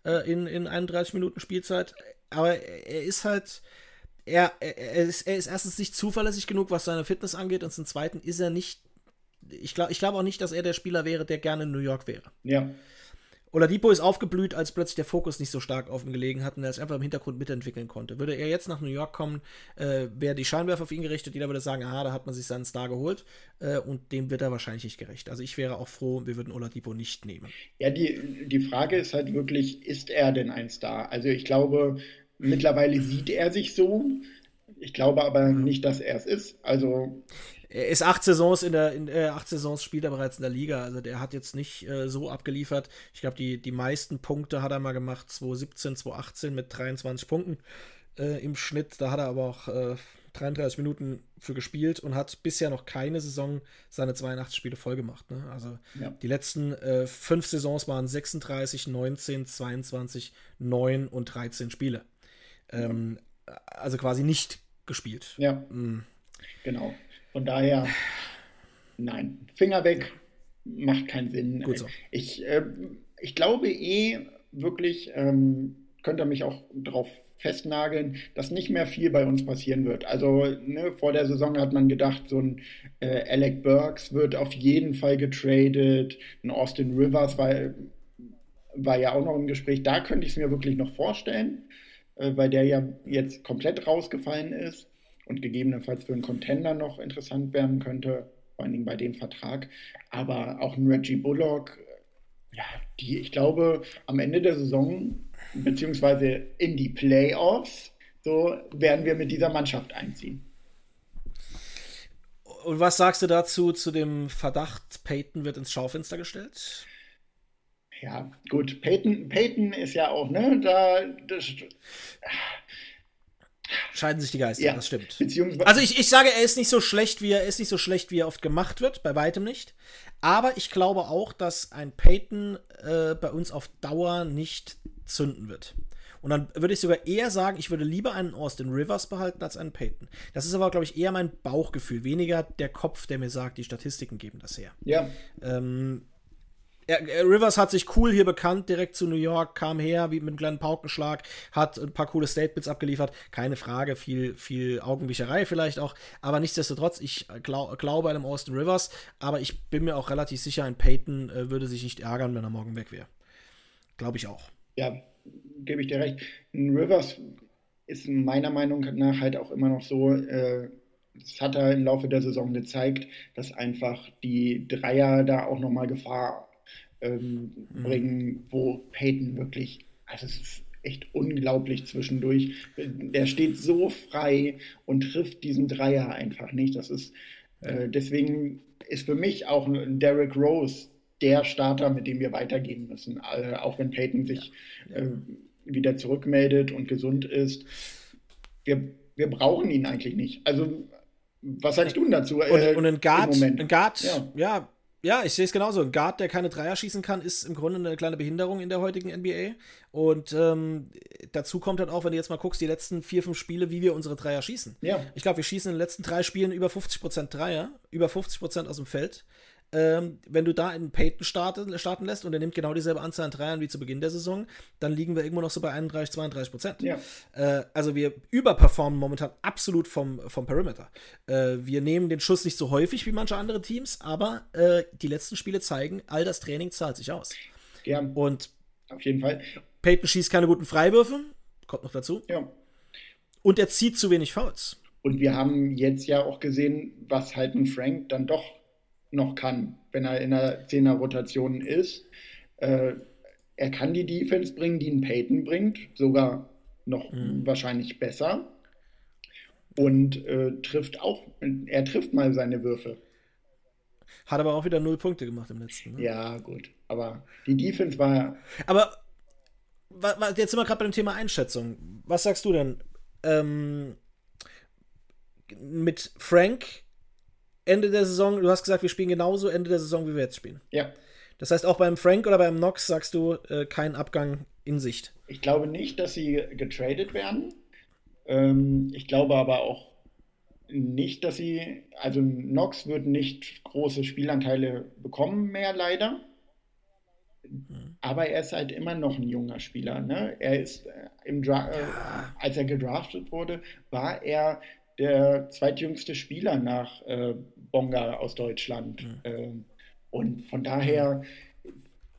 äh, in, in 31 Minuten Spielzeit. Aber er ist halt, er, er, ist, er ist erstens nicht zuverlässig genug, was seine Fitness angeht, und zum Zweiten ist er nicht, ich glaube ich glaub auch nicht, dass er der Spieler wäre, der gerne in New York wäre. Ja. Oladipo ist aufgeblüht, als plötzlich der Fokus nicht so stark auf ihn gelegen hat und er es einfach im Hintergrund mitentwickeln konnte. Würde er jetzt nach New York kommen, äh, wäre die Scheinwerfer auf ihn gerichtet. Jeder würde sagen, aha, da hat man sich seinen Star geholt. Äh, und dem wird er wahrscheinlich nicht gerecht. Also ich wäre auch froh, wir würden Oladipo nicht nehmen. Ja, die, die Frage ist halt wirklich, ist er denn ein Star? Also ich glaube, mittlerweile sieht er sich so. Ich glaube aber nicht, dass er es ist. Also er ist acht Saisons in der, in, äh, acht Saisons spielt er bereits in der Liga. Also der hat jetzt nicht äh, so abgeliefert. Ich glaube, die, die meisten Punkte hat er mal gemacht, 2017, 2018 mit 23 Punkten äh, im Schnitt. Da hat er aber auch 33 äh, Minuten für gespielt und hat bisher noch keine Saison seine 82 Spiele voll gemacht. Ne? Also ja. die letzten äh, fünf Saisons waren 36, 19, 22, 9 und 13 Spiele. Ähm, ja. Also quasi nicht gespielt. Ja. Mhm. Genau. Von daher, nein, Finger weg, macht keinen Sinn. Gut so. Ich, äh, ich glaube eh wirklich, ähm, könnt ihr mich auch darauf festnageln, dass nicht mehr viel bei uns passieren wird. Also ne, vor der Saison hat man gedacht, so ein äh, Alec Burks wird auf jeden Fall getradet, ein Austin Rivers war, war ja auch noch im Gespräch. Da könnte ich es mir wirklich noch vorstellen, äh, weil der ja jetzt komplett rausgefallen ist und gegebenenfalls für einen Contender noch interessant werden könnte, vor allen Dingen bei dem Vertrag. Aber auch ein Reggie Bullock, ja, die, ich glaube, am Ende der Saison, beziehungsweise in die Playoffs, so werden wir mit dieser Mannschaft einziehen. Und was sagst du dazu, zu dem Verdacht, Peyton wird ins Schaufenster gestellt? Ja, gut, Peyton, Peyton ist ja auch, ne, da, das, Scheiden sich die Geister, ja, das stimmt. Also ich, ich sage, er ist nicht so schlecht, wie er ist nicht so schlecht, wie er oft gemacht wird, bei weitem nicht. Aber ich glaube auch, dass ein Peyton äh, bei uns auf Dauer nicht zünden wird. Und dann würde ich sogar eher sagen, ich würde lieber einen Austin Rivers behalten als einen Peyton. Das ist aber, glaube ich, eher mein Bauchgefühl, weniger der Kopf, der mir sagt, die Statistiken geben das her. Ja. Ähm, Rivers hat sich cool hier bekannt, direkt zu New York, kam her wie mit einem kleinen Paukenschlag, hat ein paar coole Statements abgeliefert. Keine Frage, viel, viel Augenwischerei vielleicht auch. Aber nichtsdestotrotz, ich glaub, glaube einem Austin Rivers, aber ich bin mir auch relativ sicher, ein Peyton äh, würde sich nicht ärgern, wenn er morgen weg wäre. Glaube ich auch. Ja, gebe ich dir recht. Ein Rivers ist meiner Meinung nach halt auch immer noch so, äh, das hat er im Laufe der Saison gezeigt, dass einfach die Dreier da auch nochmal Gefahr ähm, mhm. bringen, wo Peyton wirklich, also es ist echt unglaublich zwischendurch. Der steht so frei und trifft diesen Dreier einfach nicht. Das ist äh, deswegen ist für mich auch ein Derrick Rose der Starter, mit dem wir weitergehen müssen. Äh, auch wenn Peyton sich ja. äh, wieder zurückmeldet und gesund ist. Wir, wir brauchen ihn eigentlich nicht. Also, was sagst du dazu? Und, äh, und ein Guard, ein Guard ja. ja ja, ich sehe es genauso. Ein Guard, der keine Dreier schießen kann, ist im Grunde eine kleine Behinderung in der heutigen NBA. Und ähm, dazu kommt halt auch, wenn du jetzt mal guckst, die letzten vier, fünf Spiele, wie wir unsere Dreier schießen. Ja. Ich glaube, wir schießen in den letzten drei Spielen über 50% Dreier, über 50% aus dem Feld ähm, wenn du da einen Peyton starten, starten lässt und er nimmt genau dieselbe Anzahl an Dreiern wie zu Beginn der Saison, dann liegen wir irgendwo noch so bei 31, 32 Prozent. Ja. Äh, also wir überperformen momentan absolut vom, vom Perimeter. Äh, wir nehmen den Schuss nicht so häufig wie manche andere Teams, aber äh, die letzten Spiele zeigen, all das Training zahlt sich aus. Ja. Und auf jeden Fall. Peyton schießt keine guten Freiwürfe, kommt noch dazu. Ja. Und er zieht zu wenig Fouls. Und wir haben jetzt ja auch gesehen, was halt ein Frank dann doch noch kann, wenn er in der 10er Rotation ist. Äh, er kann die Defense bringen, die ein Peyton bringt, sogar noch mhm. wahrscheinlich besser. Und äh, trifft auch, er trifft mal seine Würfe. Hat aber auch wieder null Punkte gemacht im letzten. Ne? Ja, gut. Aber die Defense war. Aber jetzt sind wir gerade bei dem Thema Einschätzung. Was sagst du denn? Ähm, mit Frank Ende der Saison, du hast gesagt, wir spielen genauso Ende der Saison, wie wir jetzt spielen. Ja. Das heißt, auch beim Frank oder beim Knox sagst du äh, kein Abgang in Sicht. Ich glaube nicht, dass sie getradet werden. Ähm, ich glaube aber auch nicht, dass sie, also Knox wird nicht große Spielanteile bekommen mehr, leider. Aber er ist halt immer noch ein junger Spieler. Ne? Er ist äh, im Dra äh, als er gedraftet wurde, war er der zweitjüngste Spieler nach äh, Bonga aus Deutschland. Mhm. Ähm, und von daher,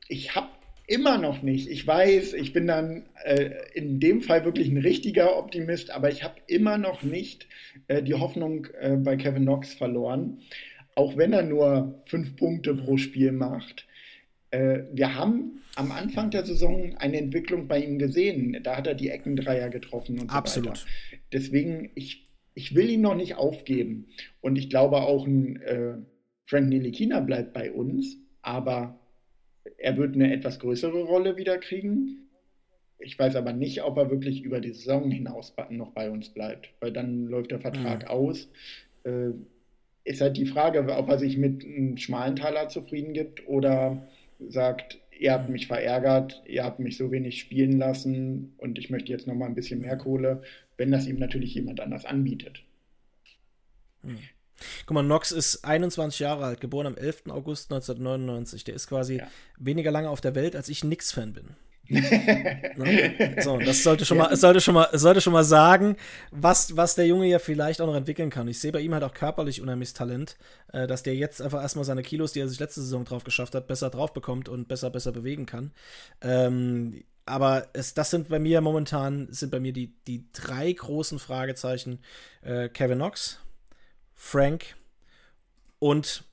ich habe immer noch nicht. Ich weiß, ich bin dann äh, in dem Fall wirklich ein richtiger Optimist, aber ich habe immer noch nicht äh, die Hoffnung äh, bei Kevin Knox verloren, auch wenn er nur fünf Punkte pro Spiel macht. Äh, wir haben am Anfang der Saison eine Entwicklung bei ihm gesehen. Da hat er die Eckendreier getroffen und so Absolut. weiter. Deswegen, ich, ich will ihn noch nicht aufgeben. Und ich glaube auch ein äh, Frank Nilikina bleibt bei uns, aber er wird eine etwas größere Rolle wieder kriegen. Ich weiß aber nicht, ob er wirklich über die Saison hinaus noch bei uns bleibt, weil dann läuft der Vertrag mhm. aus. Äh, ist halt die Frage, ob er sich mit einem schmalen Taler zufrieden gibt oder sagt, ihr habt mich verärgert, ihr habt mich so wenig spielen lassen und ich möchte jetzt noch mal ein bisschen mehr Kohle, wenn das ihm natürlich jemand anders anbietet. Hm. Guck mal, Knox ist 21 Jahre alt, geboren am 11. August 1999. Der ist quasi ja. weniger lange auf der Welt, als ich Nix-Fan bin. [LAUGHS] Ne? so, das sollte schon mal, sollte schon mal, sollte schon mal sagen, was, was der Junge ja vielleicht auch noch entwickeln kann. Ich sehe bei ihm halt auch körperlich unheimliches Talent, äh, dass der jetzt einfach erstmal seine Kilos, die er sich letzte Saison drauf geschafft hat, besser drauf bekommt und besser, besser bewegen kann. Ähm, aber es, das sind bei mir momentan, sind bei mir die, die drei großen Fragezeichen. Äh, Kevin Knox, Frank und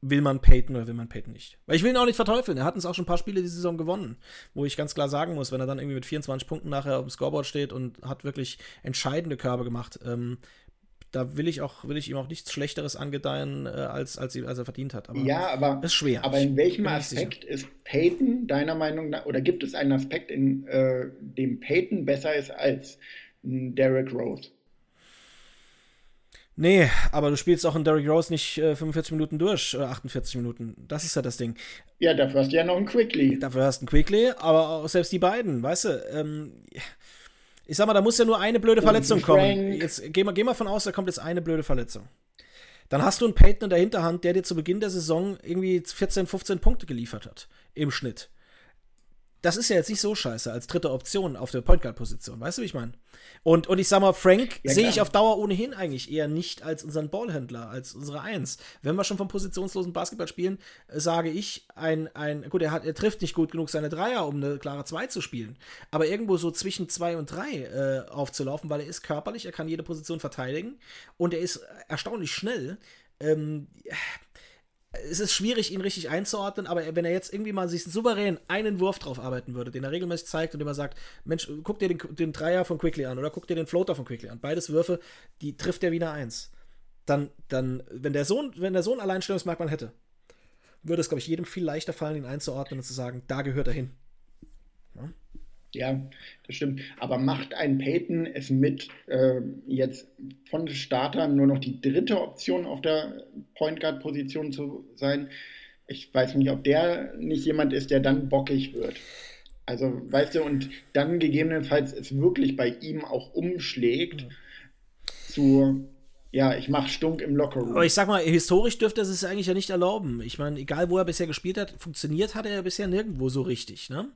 will man Peyton oder will man Peyton nicht? Weil ich will ihn auch nicht verteufeln. Er hat uns auch schon ein paar Spiele diese Saison gewonnen, wo ich ganz klar sagen muss, wenn er dann irgendwie mit 24 Punkten nachher auf dem Scoreboard steht und hat wirklich entscheidende Körbe gemacht, ähm, da will ich auch will ich ihm auch nichts Schlechteres angedeihen, äh, als, als, als, er verdient hat. Aber ja, aber ist schwer. Aber in welchem Aspekt ist Peyton deiner Meinung nach oder gibt es einen Aspekt, in äh, dem Peyton besser ist als Derek Rose? Nee, aber du spielst auch in Derrick Rose nicht äh, 45 Minuten durch oder 48 Minuten. Das ist ja das Ding. Ja, dafür hast du ja noch einen Quickly. Dafür hast du einen Quickly, aber auch selbst die beiden, weißt du, ähm, ich sag mal, da muss ja nur eine blöde Verletzung kommen. Jetzt geh mal, geh mal von aus, da kommt jetzt eine blöde Verletzung. Dann hast du einen Peyton in der Hinterhand, der dir zu Beginn der Saison irgendwie 14, 15 Punkte geliefert hat. Im Schnitt das ist ja jetzt nicht so scheiße als dritte Option auf der Point Guard Position, weißt du, wie ich meine? Und, und ich sag mal, Frank ja, sehe ich auf Dauer ohnehin eigentlich eher nicht als unseren Ballhändler, als unsere Eins. Wenn wir schon vom positionslosen Basketball spielen, äh, sage ich, ein, ein gut, er, hat, er trifft nicht gut genug seine Dreier, um eine klare Zwei zu spielen, aber irgendwo so zwischen zwei und drei äh, aufzulaufen, weil er ist körperlich, er kann jede Position verteidigen und er ist erstaunlich schnell. Ähm, es ist schwierig, ihn richtig einzuordnen, aber wenn er jetzt irgendwie mal sich souverän einen Wurf drauf arbeiten würde, den er regelmäßig zeigt und immer sagt, Mensch, guck dir den, den Dreier von Quickly an oder guck dir den Floater von Quickly an. Beides Würfe, die trifft er wieder eins. Dann, dann, wenn der Sohn, wenn der Sohn Alleinstellungsmerkmal hätte, würde es, glaube ich, jedem viel leichter fallen, ihn einzuordnen und zu sagen, da gehört er hin. Ja, das stimmt. Aber macht ein Peyton es mit, äh, jetzt von Startern nur noch die dritte Option auf der Point Guard Position zu sein? Ich weiß nicht, ob der nicht jemand ist, der dann bockig wird. Also, weißt du, und dann gegebenenfalls es wirklich bei ihm auch umschlägt mhm. zu, ja, ich mache Stunk im Lockerroom. Aber ich sag mal, historisch dürfte es es eigentlich ja nicht erlauben. Ich meine, egal wo er bisher gespielt hat, funktioniert hat er ja bisher nirgendwo so richtig, ne?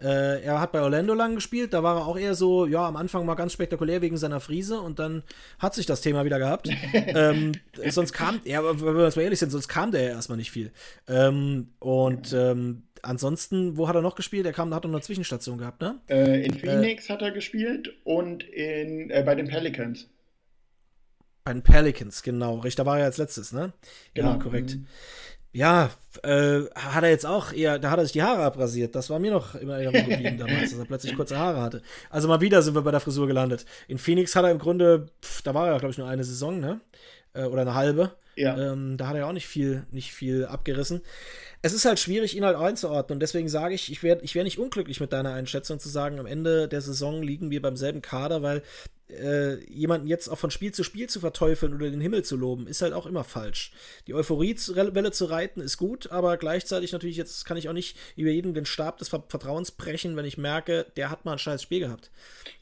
Äh, er hat bei Orlando lang gespielt, da war er auch eher so, ja, am Anfang mal ganz spektakulär wegen seiner Friese und dann hat sich das Thema wieder gehabt. [LAUGHS] ähm, sonst kam, ja, wenn wir uns mal ehrlich sind, sonst kam der ja erstmal nicht viel. Ähm, und ähm, ansonsten, wo hat er noch gespielt? Er kam, hat noch eine Zwischenstation gehabt, ne? Äh, in Phoenix äh, hat er gespielt und in, äh, bei den Pelicans. Bei den Pelicans, genau. Richtig, da war er als letztes, ne? Genau. Ja, korrekt. Mhm ja, äh, hat er jetzt auch eher, da hat er sich die Haare abrasiert. Das war mir noch immer geblieben damals, dass er plötzlich kurze Haare hatte. Also mal wieder sind wir bei der Frisur gelandet. In Phoenix hat er im Grunde, pf, da war er, glaube ich, nur eine Saison, ne? Äh, oder eine halbe. Ja. Ähm, da hat er ja auch nicht viel, nicht viel abgerissen. Es ist halt schwierig, ihn halt einzuordnen. Und deswegen sage ich, ich wäre ich wär nicht unglücklich mit deiner Einschätzung zu sagen, am Ende der Saison liegen wir beim selben Kader, weil äh, jemanden jetzt auch von Spiel zu Spiel zu verteufeln oder den Himmel zu loben, ist halt auch immer falsch. Die Euphoriewelle zu reiten ist gut, aber gleichzeitig natürlich, jetzt kann ich auch nicht über jeden den Stab des Vertrauens brechen, wenn ich merke, der hat mal ein scheiß Spiel gehabt.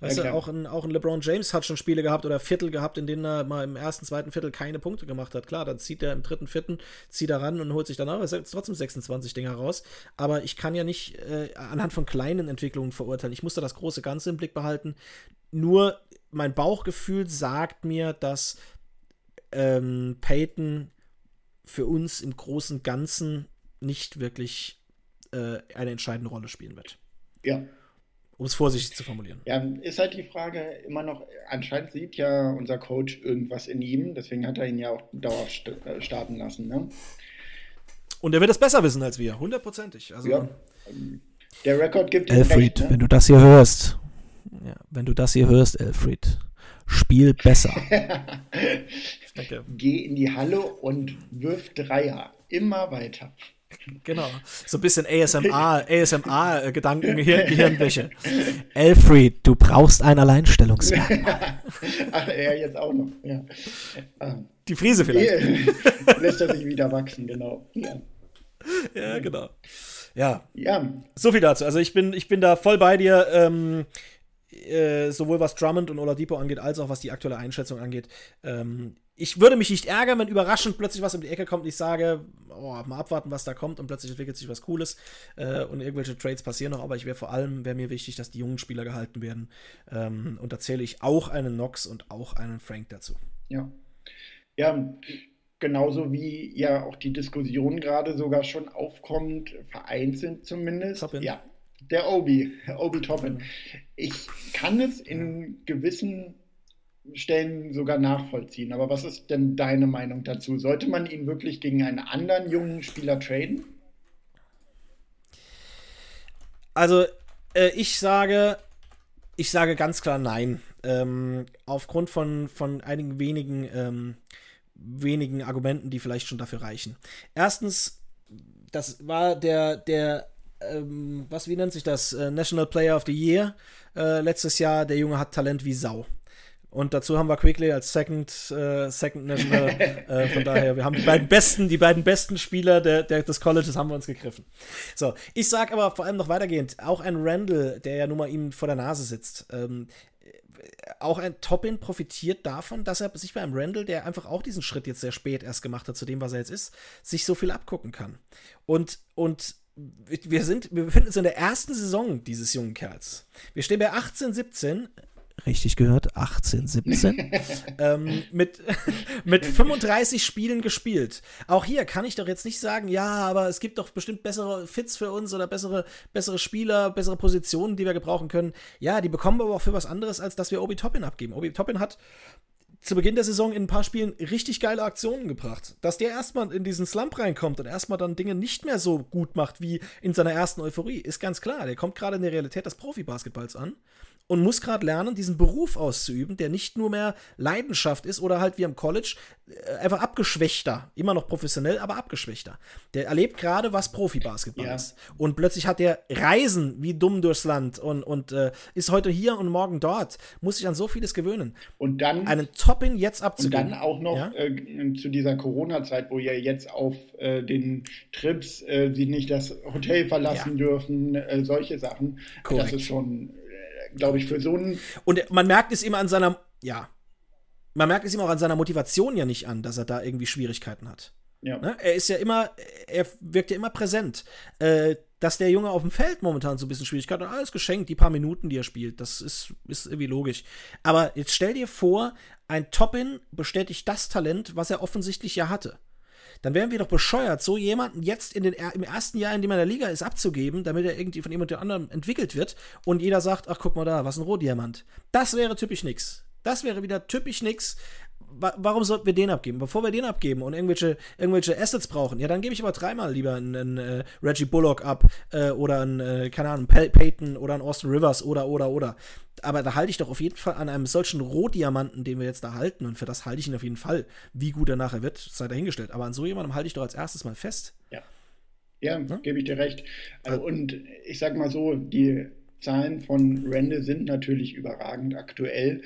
Weißt ja, du, auch ein, auch ein LeBron James hat schon Spiele gehabt oder Viertel gehabt, in denen er mal im ersten, zweiten Viertel keine Punkte gemacht hat. Klar, dann zieht er im dritten, vierten, zieht er ran und holt sich danach trotzdem 26 Dinger raus. Aber ich kann ja nicht äh, anhand von kleinen Entwicklungen verurteilen. Ich muss da das große Ganze im Blick behalten. Nur mein Bauchgefühl sagt mir, dass ähm, Peyton für uns im großen Ganzen nicht wirklich äh, eine entscheidende Rolle spielen wird. Ja. Um es vorsichtig zu formulieren. Ja, ist halt die Frage immer noch, anscheinend sieht ja unser Coach irgendwas in ihm, deswegen hat er ihn ja auch dauerhaft äh, starten lassen. Ne? Und er wird es besser wissen als wir, hundertprozentig. Also, ja. Der Rekord gibt Alfred, recht, ne? wenn du das hier hörst, ja, wenn du das hier hörst, Elfried, spiel besser. [LAUGHS] Geh in die Halle und wirf Dreier. Immer weiter. Genau. So ein bisschen ASMR, ASMR-Gedanken, [LAUGHS] Gehirn, Gehirnwäsche. Elfried, du brauchst ein Alleinstellungsmerkmal. [LAUGHS] Ach, er jetzt auch noch. Ja. Die Friese vielleicht. Lässt er sich wieder wachsen, genau. Ja, ja genau. Ja. ja. So viel dazu. Also ich bin, ich bin da voll bei dir. Ähm, äh, sowohl was Drummond und Oladipo angeht, als auch was die aktuelle Einschätzung angeht. Ähm, ich würde mich nicht ärgern, wenn überraschend plötzlich was um die Ecke kommt und ich sage, oh, mal abwarten, was da kommt und plötzlich entwickelt sich was Cooles äh, und irgendwelche Trades passieren noch, aber ich wäre vor allem, wäre mir wichtig, dass die jungen Spieler gehalten werden ähm, und da zähle ich auch einen Knox und auch einen Frank dazu. Ja. Ja, genauso wie ja auch die Diskussion gerade sogar schon aufkommt, vereinzelt zumindest. Ja, der Obi, [LAUGHS] Obi Toppin. Ich kann es in gewissen Stellen sogar nachvollziehen. Aber was ist denn deine Meinung dazu? Sollte man ihn wirklich gegen einen anderen jungen Spieler traden? Also, äh, ich sage, ich sage ganz klar nein. Ähm, aufgrund von, von einigen wenigen, ähm, wenigen Argumenten, die vielleicht schon dafür reichen. Erstens, das war der, der ähm, was, wie nennt sich das? Äh, National Player of the Year äh, letztes Jahr. Der Junge hat Talent wie Sau. Und dazu haben wir Quickly als Second, äh, Second National. äh, von [LAUGHS] daher, wir haben die beiden besten, die beiden besten Spieler der, der, des Colleges haben wir uns gegriffen. So, ich sag aber vor allem noch weitergehend, auch ein Randall, der ja nun mal ihm vor der Nase sitzt, ähm, auch ein Toppin profitiert davon, dass er sich bei einem Randall, der einfach auch diesen Schritt jetzt sehr spät erst gemacht hat, zu dem, was er jetzt ist, sich so viel abgucken kann. Und, und wir sind, wir befinden uns in der ersten Saison dieses jungen Kerls. Wir stehen bei 18, 17. Richtig gehört, 18, 17. [LAUGHS] ähm, mit, [LAUGHS] mit 35 Spielen gespielt. Auch hier kann ich doch jetzt nicht sagen, ja, aber es gibt doch bestimmt bessere Fits für uns oder bessere, bessere Spieler, bessere Positionen, die wir gebrauchen können. Ja, die bekommen wir aber auch für was anderes, als dass wir Obi Toppin abgeben. Obi Toppin hat zu Beginn der Saison in ein paar Spielen richtig geile Aktionen gebracht. Dass der erstmal in diesen Slump reinkommt und erstmal dann Dinge nicht mehr so gut macht wie in seiner ersten Euphorie, ist ganz klar. Der kommt gerade in der Realität des Profibasketballs an und muss gerade lernen, diesen Beruf auszuüben, der nicht nur mehr Leidenschaft ist oder halt wie am College äh, einfach abgeschwächter, immer noch professionell, aber abgeschwächter. Der erlebt gerade, was Profibasketball ja. ist. Und plötzlich hat er Reisen wie dumm durchs Land und, und äh, ist heute hier und morgen dort, muss sich an so vieles gewöhnen. Und dann einen Toppin jetzt abzugeben. Und dann auch noch ja? äh, zu dieser Corona-Zeit, wo ja jetzt auf äh, den Trips äh, sie nicht das Hotel verlassen ja. dürfen, äh, solche Sachen. Korrekt. Das ist schon glaube ich, für so einen. Und man merkt es immer an seiner, ja, man merkt es ihm auch an seiner Motivation ja nicht an, dass er da irgendwie Schwierigkeiten hat. Ja. Ne? Er ist ja immer, er wirkt ja immer präsent. Äh, dass der Junge auf dem Feld momentan so ein bisschen Schwierigkeiten hat, alles geschenkt, die paar Minuten, die er spielt, das ist, ist irgendwie logisch. Aber jetzt stell dir vor, ein Toppin bestätigt das Talent, was er offensichtlich ja hatte dann wären wir doch bescheuert, so jemanden jetzt in den, im ersten Jahr, in dem er in der Liga ist, abzugeben, damit er irgendwie von jemand anderem entwickelt wird und jeder sagt, ach guck mal da, was ein Rohdiamant. Das wäre typisch nix. Das wäre wieder typisch nix warum sollten wir den abgeben? Bevor wir den abgeben und irgendwelche, irgendwelche Assets brauchen, ja, dann gebe ich aber dreimal lieber einen, einen äh, Reggie Bullock ab äh, oder einen, äh, keine Ahnung, Pey Peyton oder einen Austin Rivers oder, oder, oder. Aber da halte ich doch auf jeden Fall an einem solchen Rohdiamanten, den wir jetzt da halten, und für das halte ich ihn auf jeden Fall. Wie gut er nachher wird, sei dahingestellt. Aber an so jemandem halte ich doch als erstes mal fest. Ja. Ja, hm? gebe ich dir recht. Also, und ich sag mal so, die Zahlen von Randall sind natürlich überragend aktuell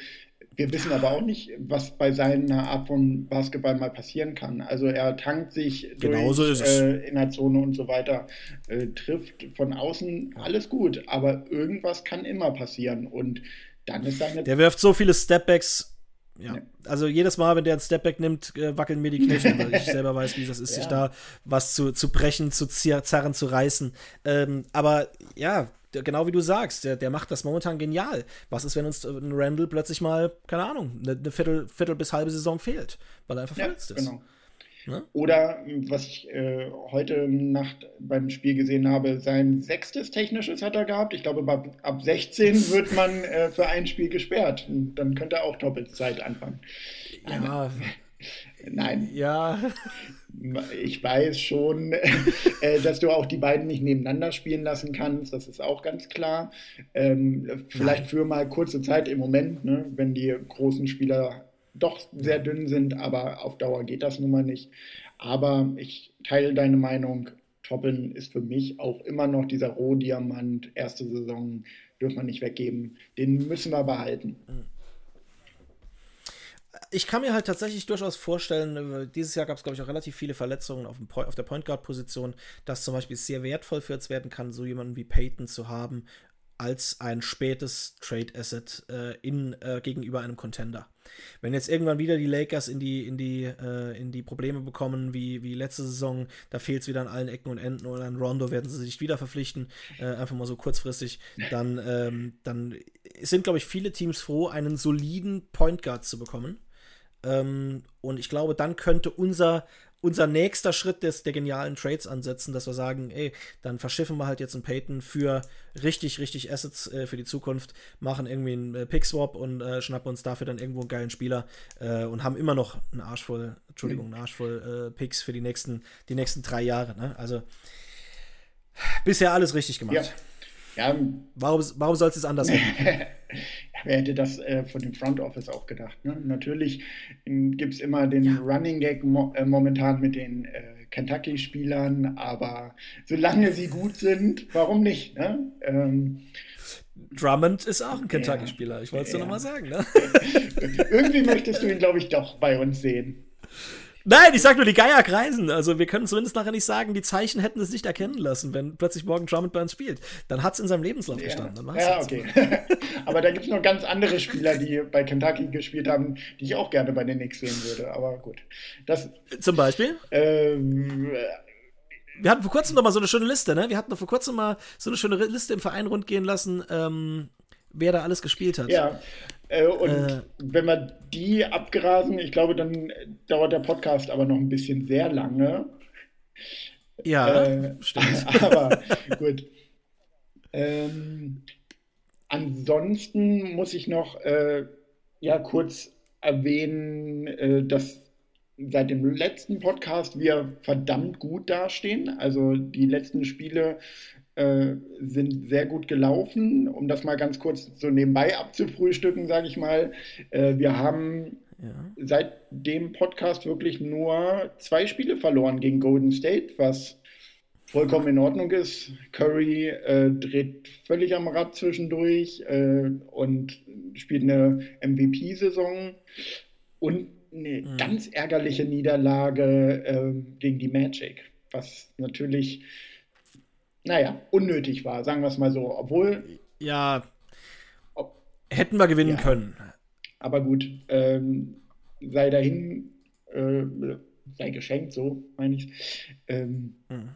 wir wissen aber auch nicht, was bei seiner Art von Basketball mal passieren kann. Also er tankt sich genau durch äh, in der Zone und so weiter, äh, trifft von außen alles gut, aber irgendwas kann immer passieren und dann ist seine. Der wirft so viele Stepbacks. Ja. ja. also jedes Mal, wenn der einen Stepback nimmt, äh, wackeln mir die Knie, weil ich [LAUGHS] selber weiß, wie das ist, ja. sich da was zu, zu brechen, zu zerren, zu reißen. Ähm, aber ja, genau wie du sagst, der, der macht das momentan genial. Was ist, wenn uns ein Randall plötzlich mal, keine Ahnung, eine, eine Viertel, Viertel bis halbe Saison fehlt, weil er einfach ja, verletzt ist? Genau. Ne? Oder was ich äh, heute Nacht beim Spiel gesehen habe, sein sechstes technisches hat er gehabt. Ich glaube, ab, ab 16 [LAUGHS] wird man äh, für ein Spiel gesperrt. Und dann könnte er auch Doppelzeit anfangen. Ja. [LAUGHS] Nein. Ja. Ich weiß schon, [LAUGHS] äh, dass du auch die beiden nicht nebeneinander spielen lassen kannst. Das ist auch ganz klar. Ähm, vielleicht für mal kurze Zeit im Moment, ne, wenn die großen Spieler doch sehr dünn sind, aber auf Dauer geht das nun mal nicht. Aber ich teile deine Meinung. Toppen ist für mich auch immer noch dieser Rohdiamant. Erste Saison dürfen wir nicht weggeben. Den müssen wir behalten. Mhm ich kann mir halt tatsächlich durchaus vorstellen, äh, dieses Jahr gab es, glaube ich, auch relativ viele Verletzungen auf, dem auf der Point Guard-Position, dass zum Beispiel sehr wertvoll für uns werden kann, so jemanden wie Peyton zu haben, als ein spätes Trade-Asset äh, äh, gegenüber einem Contender. Wenn jetzt irgendwann wieder die Lakers in die, in die, äh, in die Probleme bekommen, wie, wie letzte Saison, da fehlt es wieder an allen Ecken und Enden oder an Rondo werden sie sich wieder verpflichten, äh, einfach mal so kurzfristig, dann, ähm, dann sind, glaube ich, viele Teams froh, einen soliden Point Guard zu bekommen ähm, und ich glaube, dann könnte unser, unser nächster Schritt des, der genialen Trades ansetzen, dass wir sagen, ey, dann verschiffen wir halt jetzt einen Payton für richtig, richtig Assets äh, für die Zukunft, machen irgendwie einen äh, Pick-Swap und äh, schnappen uns dafür dann irgendwo einen geilen Spieler äh, und haben immer noch einen Arsch voll, Entschuldigung, einen Arsch voll äh, Picks für die nächsten, die nächsten drei Jahre. Ne? Also bisher alles richtig gemacht. Ja. Ja, warum warum soll es jetzt anders werden? [LAUGHS] wer hätte das äh, von dem Front Office auch gedacht? Ne? Natürlich ähm, gibt es immer den ja. Running Gag mo äh, momentan mit den äh, Kentucky-Spielern, aber solange sie gut sind, warum nicht? Ne? Ähm, Drummond ist auch ein Kentucky-Spieler, ich wollte es ja. dir nochmal sagen. Ne? Irgendwie möchtest du ihn, glaube ich, doch bei uns sehen. Nein, ich sag nur, die Geier kreisen. Also wir können zumindest nachher nicht sagen, die Zeichen hätten es nicht erkennen lassen, wenn plötzlich morgen Drummond bei uns spielt. Dann hat es in seinem Lebenslauf ja. gestanden. ja, okay. [LAUGHS] Aber da gibt es noch ganz andere Spieler, die bei Kentucky gespielt haben, die ich auch gerne bei den Knicks sehen würde. Aber gut. Das, Zum Beispiel? Ähm, wir hatten vor kurzem noch mal so eine schöne Liste, ne? Wir hatten vor kurzem mal so eine schöne Liste im Verein rundgehen lassen, ähm, wer da alles gespielt hat. Ja, äh, und äh, wenn wir die abgrasen, ich glaube, dann dauert der Podcast aber noch ein bisschen sehr lange. Ja, äh, stimmt. [LAUGHS] Aber gut. Ähm, ansonsten muss ich noch äh, ja kurz erwähnen, äh, dass seit dem letzten Podcast wir verdammt gut dastehen. Also die letzten Spiele äh, sind sehr gut gelaufen. Um das mal ganz kurz so nebenbei abzufrühstücken, sage ich mal. Äh, wir haben ja. seit dem Podcast wirklich nur zwei Spiele verloren gegen Golden State, was vollkommen in Ordnung ist. Curry äh, dreht völlig am Rad zwischendurch äh, und spielt eine MVP-Saison. Und eine mhm. ganz ärgerliche Niederlage äh, gegen die Magic, was natürlich naja, unnötig war, sagen wir es mal so. Obwohl. Ja. Ob, hätten wir gewinnen ja, können. Aber gut, ähm, sei dahin, äh, sei geschenkt, so meine ich. Ähm, mhm.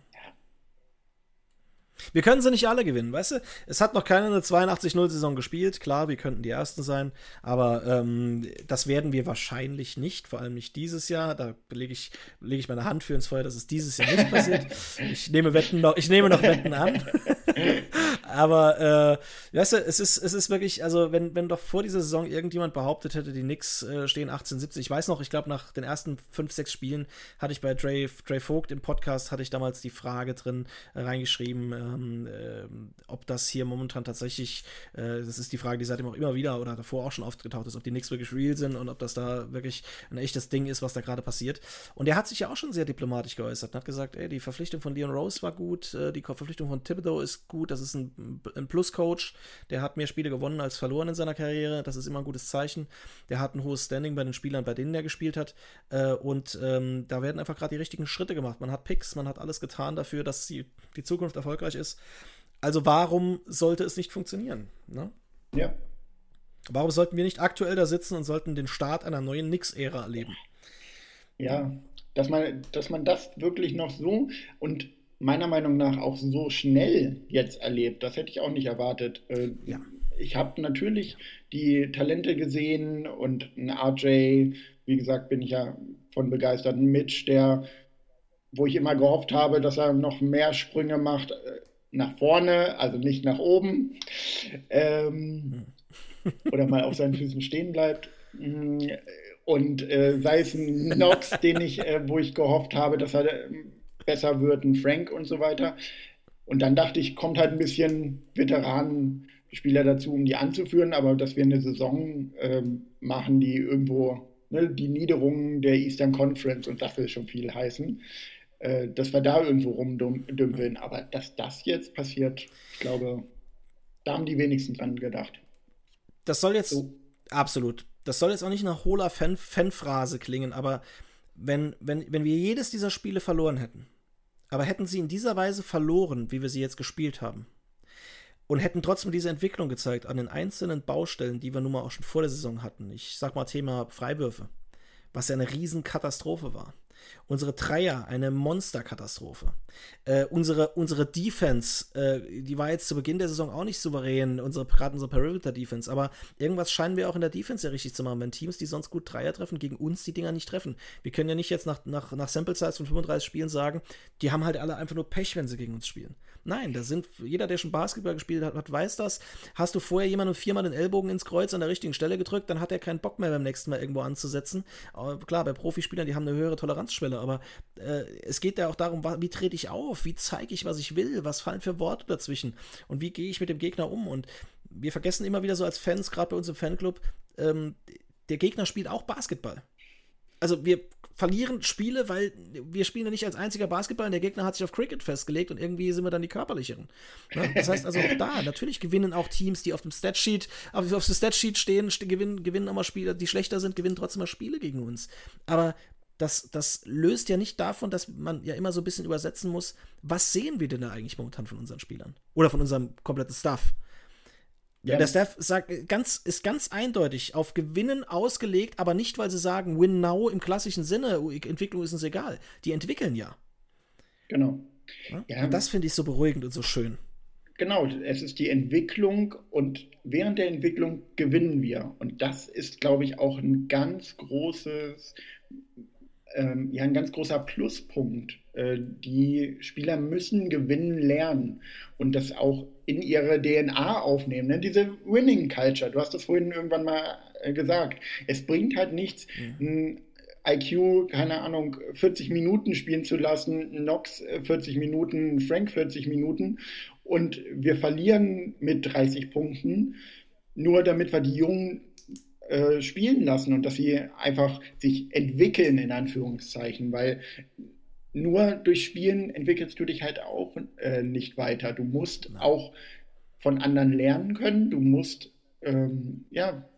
Wir können sie nicht alle gewinnen, weißt du? Es hat noch keiner eine 82-0-Saison gespielt. Klar, wir könnten die Ersten sein, aber ähm, das werden wir wahrscheinlich nicht, vor allem nicht dieses Jahr. Da lege ich, leg ich meine Hand für ins Feuer, dass es dieses Jahr nicht passiert. ich, nehme Wetten noch, ich nehme noch Wetten an. [LAUGHS] aber, äh, weißt du, es ist, es ist wirklich, also, wenn, wenn doch vor dieser Saison irgendjemand behauptet hätte, die Knicks äh, stehen 18-70, ich weiß noch, ich glaube, nach den ersten 5, 6 Spielen hatte ich bei Dre, Dre Vogt im Podcast, hatte ich damals die Frage drin äh, reingeschrieben, äh, ähm, äh, ob das hier momentan tatsächlich, äh, das ist die Frage, die seitdem auch immer wieder oder davor auch schon aufgetaucht ist, ob die Knicks wirklich real sind und ob das da wirklich ein echtes Ding ist, was da gerade passiert. Und er hat sich ja auch schon sehr diplomatisch geäußert und hat gesagt, ey, die Verpflichtung von Leon Rose war gut, äh, die Verpflichtung von Thibodeau ist ist gut, das ist ein, ein Plus-Coach, der hat mehr Spiele gewonnen als verloren in seiner Karriere, das ist immer ein gutes Zeichen. Der hat ein hohes Standing bei den Spielern, bei denen er gespielt hat. Äh, und ähm, da werden einfach gerade die richtigen Schritte gemacht. Man hat Picks, man hat alles getan dafür, dass die, die Zukunft erfolgreich ist. Also warum sollte es nicht funktionieren? Ne? Ja. Warum sollten wir nicht aktuell da sitzen und sollten den Start einer neuen Nix-Ära erleben? Ja, dass man, dass man das wirklich noch so und meiner Meinung nach auch so schnell jetzt erlebt, das hätte ich auch nicht erwartet. Äh, ja. Ich habe natürlich die Talente gesehen und ein RJ, wie gesagt, bin ich ja von begeistert. Ein Mitch, der, wo ich immer gehofft habe, dass er noch mehr Sprünge macht äh, nach vorne, also nicht nach oben. Ähm, oder mal auf seinen Füßen stehen bleibt. Und äh, sei es ein Nox, den ich, äh, wo ich gehofft habe, dass er besser wird, ein Frank und so weiter. Und dann dachte ich, kommt halt ein bisschen Veteranenspieler dazu, um die anzuführen, aber dass wir eine Saison äh, machen, die irgendwo ne, die Niederungen der Eastern Conference und das will schon viel heißen, äh, dass wir da irgendwo rumdümpeln. Aber dass das jetzt passiert, ich glaube, da haben die wenigsten dran gedacht. Das soll jetzt so. absolut. Das soll jetzt auch nicht nach hohler Fan Fanphrase klingen, aber wenn, wenn, wenn wir jedes dieser Spiele verloren hätten, aber hätten sie in dieser Weise verloren, wie wir sie jetzt gespielt haben, und hätten trotzdem diese Entwicklung gezeigt an den einzelnen Baustellen, die wir nun mal auch schon vor der Saison hatten. Ich sag mal Thema Freiwürfe, was ja eine Riesenkatastrophe war. Unsere Dreier, eine Monsterkatastrophe. Äh, unsere, unsere Defense, äh, die war jetzt zu Beginn der Saison auch nicht souverän, unsere, gerade unsere Perimeter-Defense, aber irgendwas scheinen wir auch in der Defense ja richtig zu machen, wenn Teams, die sonst gut Dreier treffen, gegen uns die Dinger nicht treffen. Wir können ja nicht jetzt nach, nach, nach Sample Size von 35 Spielen sagen, die haben halt alle einfach nur Pech, wenn sie gegen uns spielen. Nein, da sind, jeder, der schon Basketball gespielt hat, weiß das. Hast du vorher jemandem viermal den Ellbogen ins Kreuz an der richtigen Stelle gedrückt, dann hat er keinen Bock mehr beim nächsten Mal irgendwo anzusetzen. Aber klar, bei Profispielern, die haben eine höhere Toleranzschwelle, aber äh, es geht ja auch darum, wie trete ich auf, wie zeige ich, was ich will, was fallen für Worte dazwischen und wie gehe ich mit dem Gegner um. Und wir vergessen immer wieder so als Fans, gerade bei uns im Fanclub, ähm, der Gegner spielt auch Basketball also wir verlieren Spiele, weil wir spielen ja nicht als einziger Basketball und der Gegner hat sich auf Cricket festgelegt und irgendwie sind wir dann die körperlicheren. Ne? Das heißt also auch da, [LAUGHS] natürlich gewinnen auch Teams, die auf dem Statsheet, auf, auf dem Statsheet stehen, st gewinnen, gewinnen immer Spiele, die schlechter sind, gewinnen trotzdem mal Spiele gegen uns. Aber das, das löst ja nicht davon, dass man ja immer so ein bisschen übersetzen muss, was sehen wir denn da eigentlich momentan von unseren Spielern? Oder von unserem kompletten Staff? Ja, der Staff sagt ganz, ist ganz eindeutig auf Gewinnen ausgelegt, aber nicht, weil sie sagen, win now im klassischen Sinne, Entwicklung ist uns egal. Die entwickeln ja. Genau. Ja? Ja, und das finde ich so beruhigend und so schön. Genau, es ist die Entwicklung und während der Entwicklung gewinnen wir. Und das ist, glaube ich, auch ein ganz großes ähm, ja ein ganz großer Pluspunkt. Äh, die Spieler müssen gewinnen lernen und das auch in ihre DNA aufnehmen. Ne? Diese Winning Culture, du hast das vorhin irgendwann mal äh, gesagt. Es bringt halt nichts, mhm. ein IQ, keine Ahnung, 40 Minuten spielen zu lassen, Nox 40 Minuten, Frank 40 Minuten und wir verlieren mit 30 Punkten, nur damit wir die Jungen äh, spielen lassen und dass sie einfach sich entwickeln, in Anführungszeichen, weil nur durch Spielen entwickelst du dich halt auch äh, nicht weiter. Du musst Nein. auch von anderen lernen können, du musst ähm, ja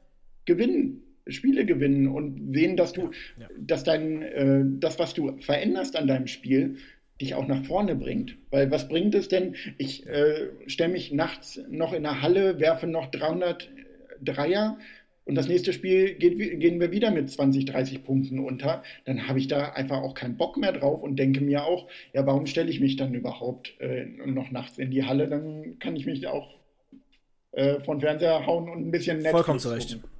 gewinnen. Spiele gewinnen und sehen, dass du, ja, ja. dass dein, äh, das, was du veränderst an deinem Spiel, dich auch nach vorne bringt. Weil was bringt es denn? Ich äh, stelle mich nachts noch in der Halle, werfe noch 300 Dreier und das nächste Spiel geht, gehen wir wieder mit 20, 30 Punkten unter, dann habe ich da einfach auch keinen Bock mehr drauf und denke mir auch, ja, warum stelle ich mich dann überhaupt äh, noch nachts in die Halle? Dann kann ich mich auch äh, von Fernseher hauen und ein bisschen Netflix Vollkommen zurecht. Gucken.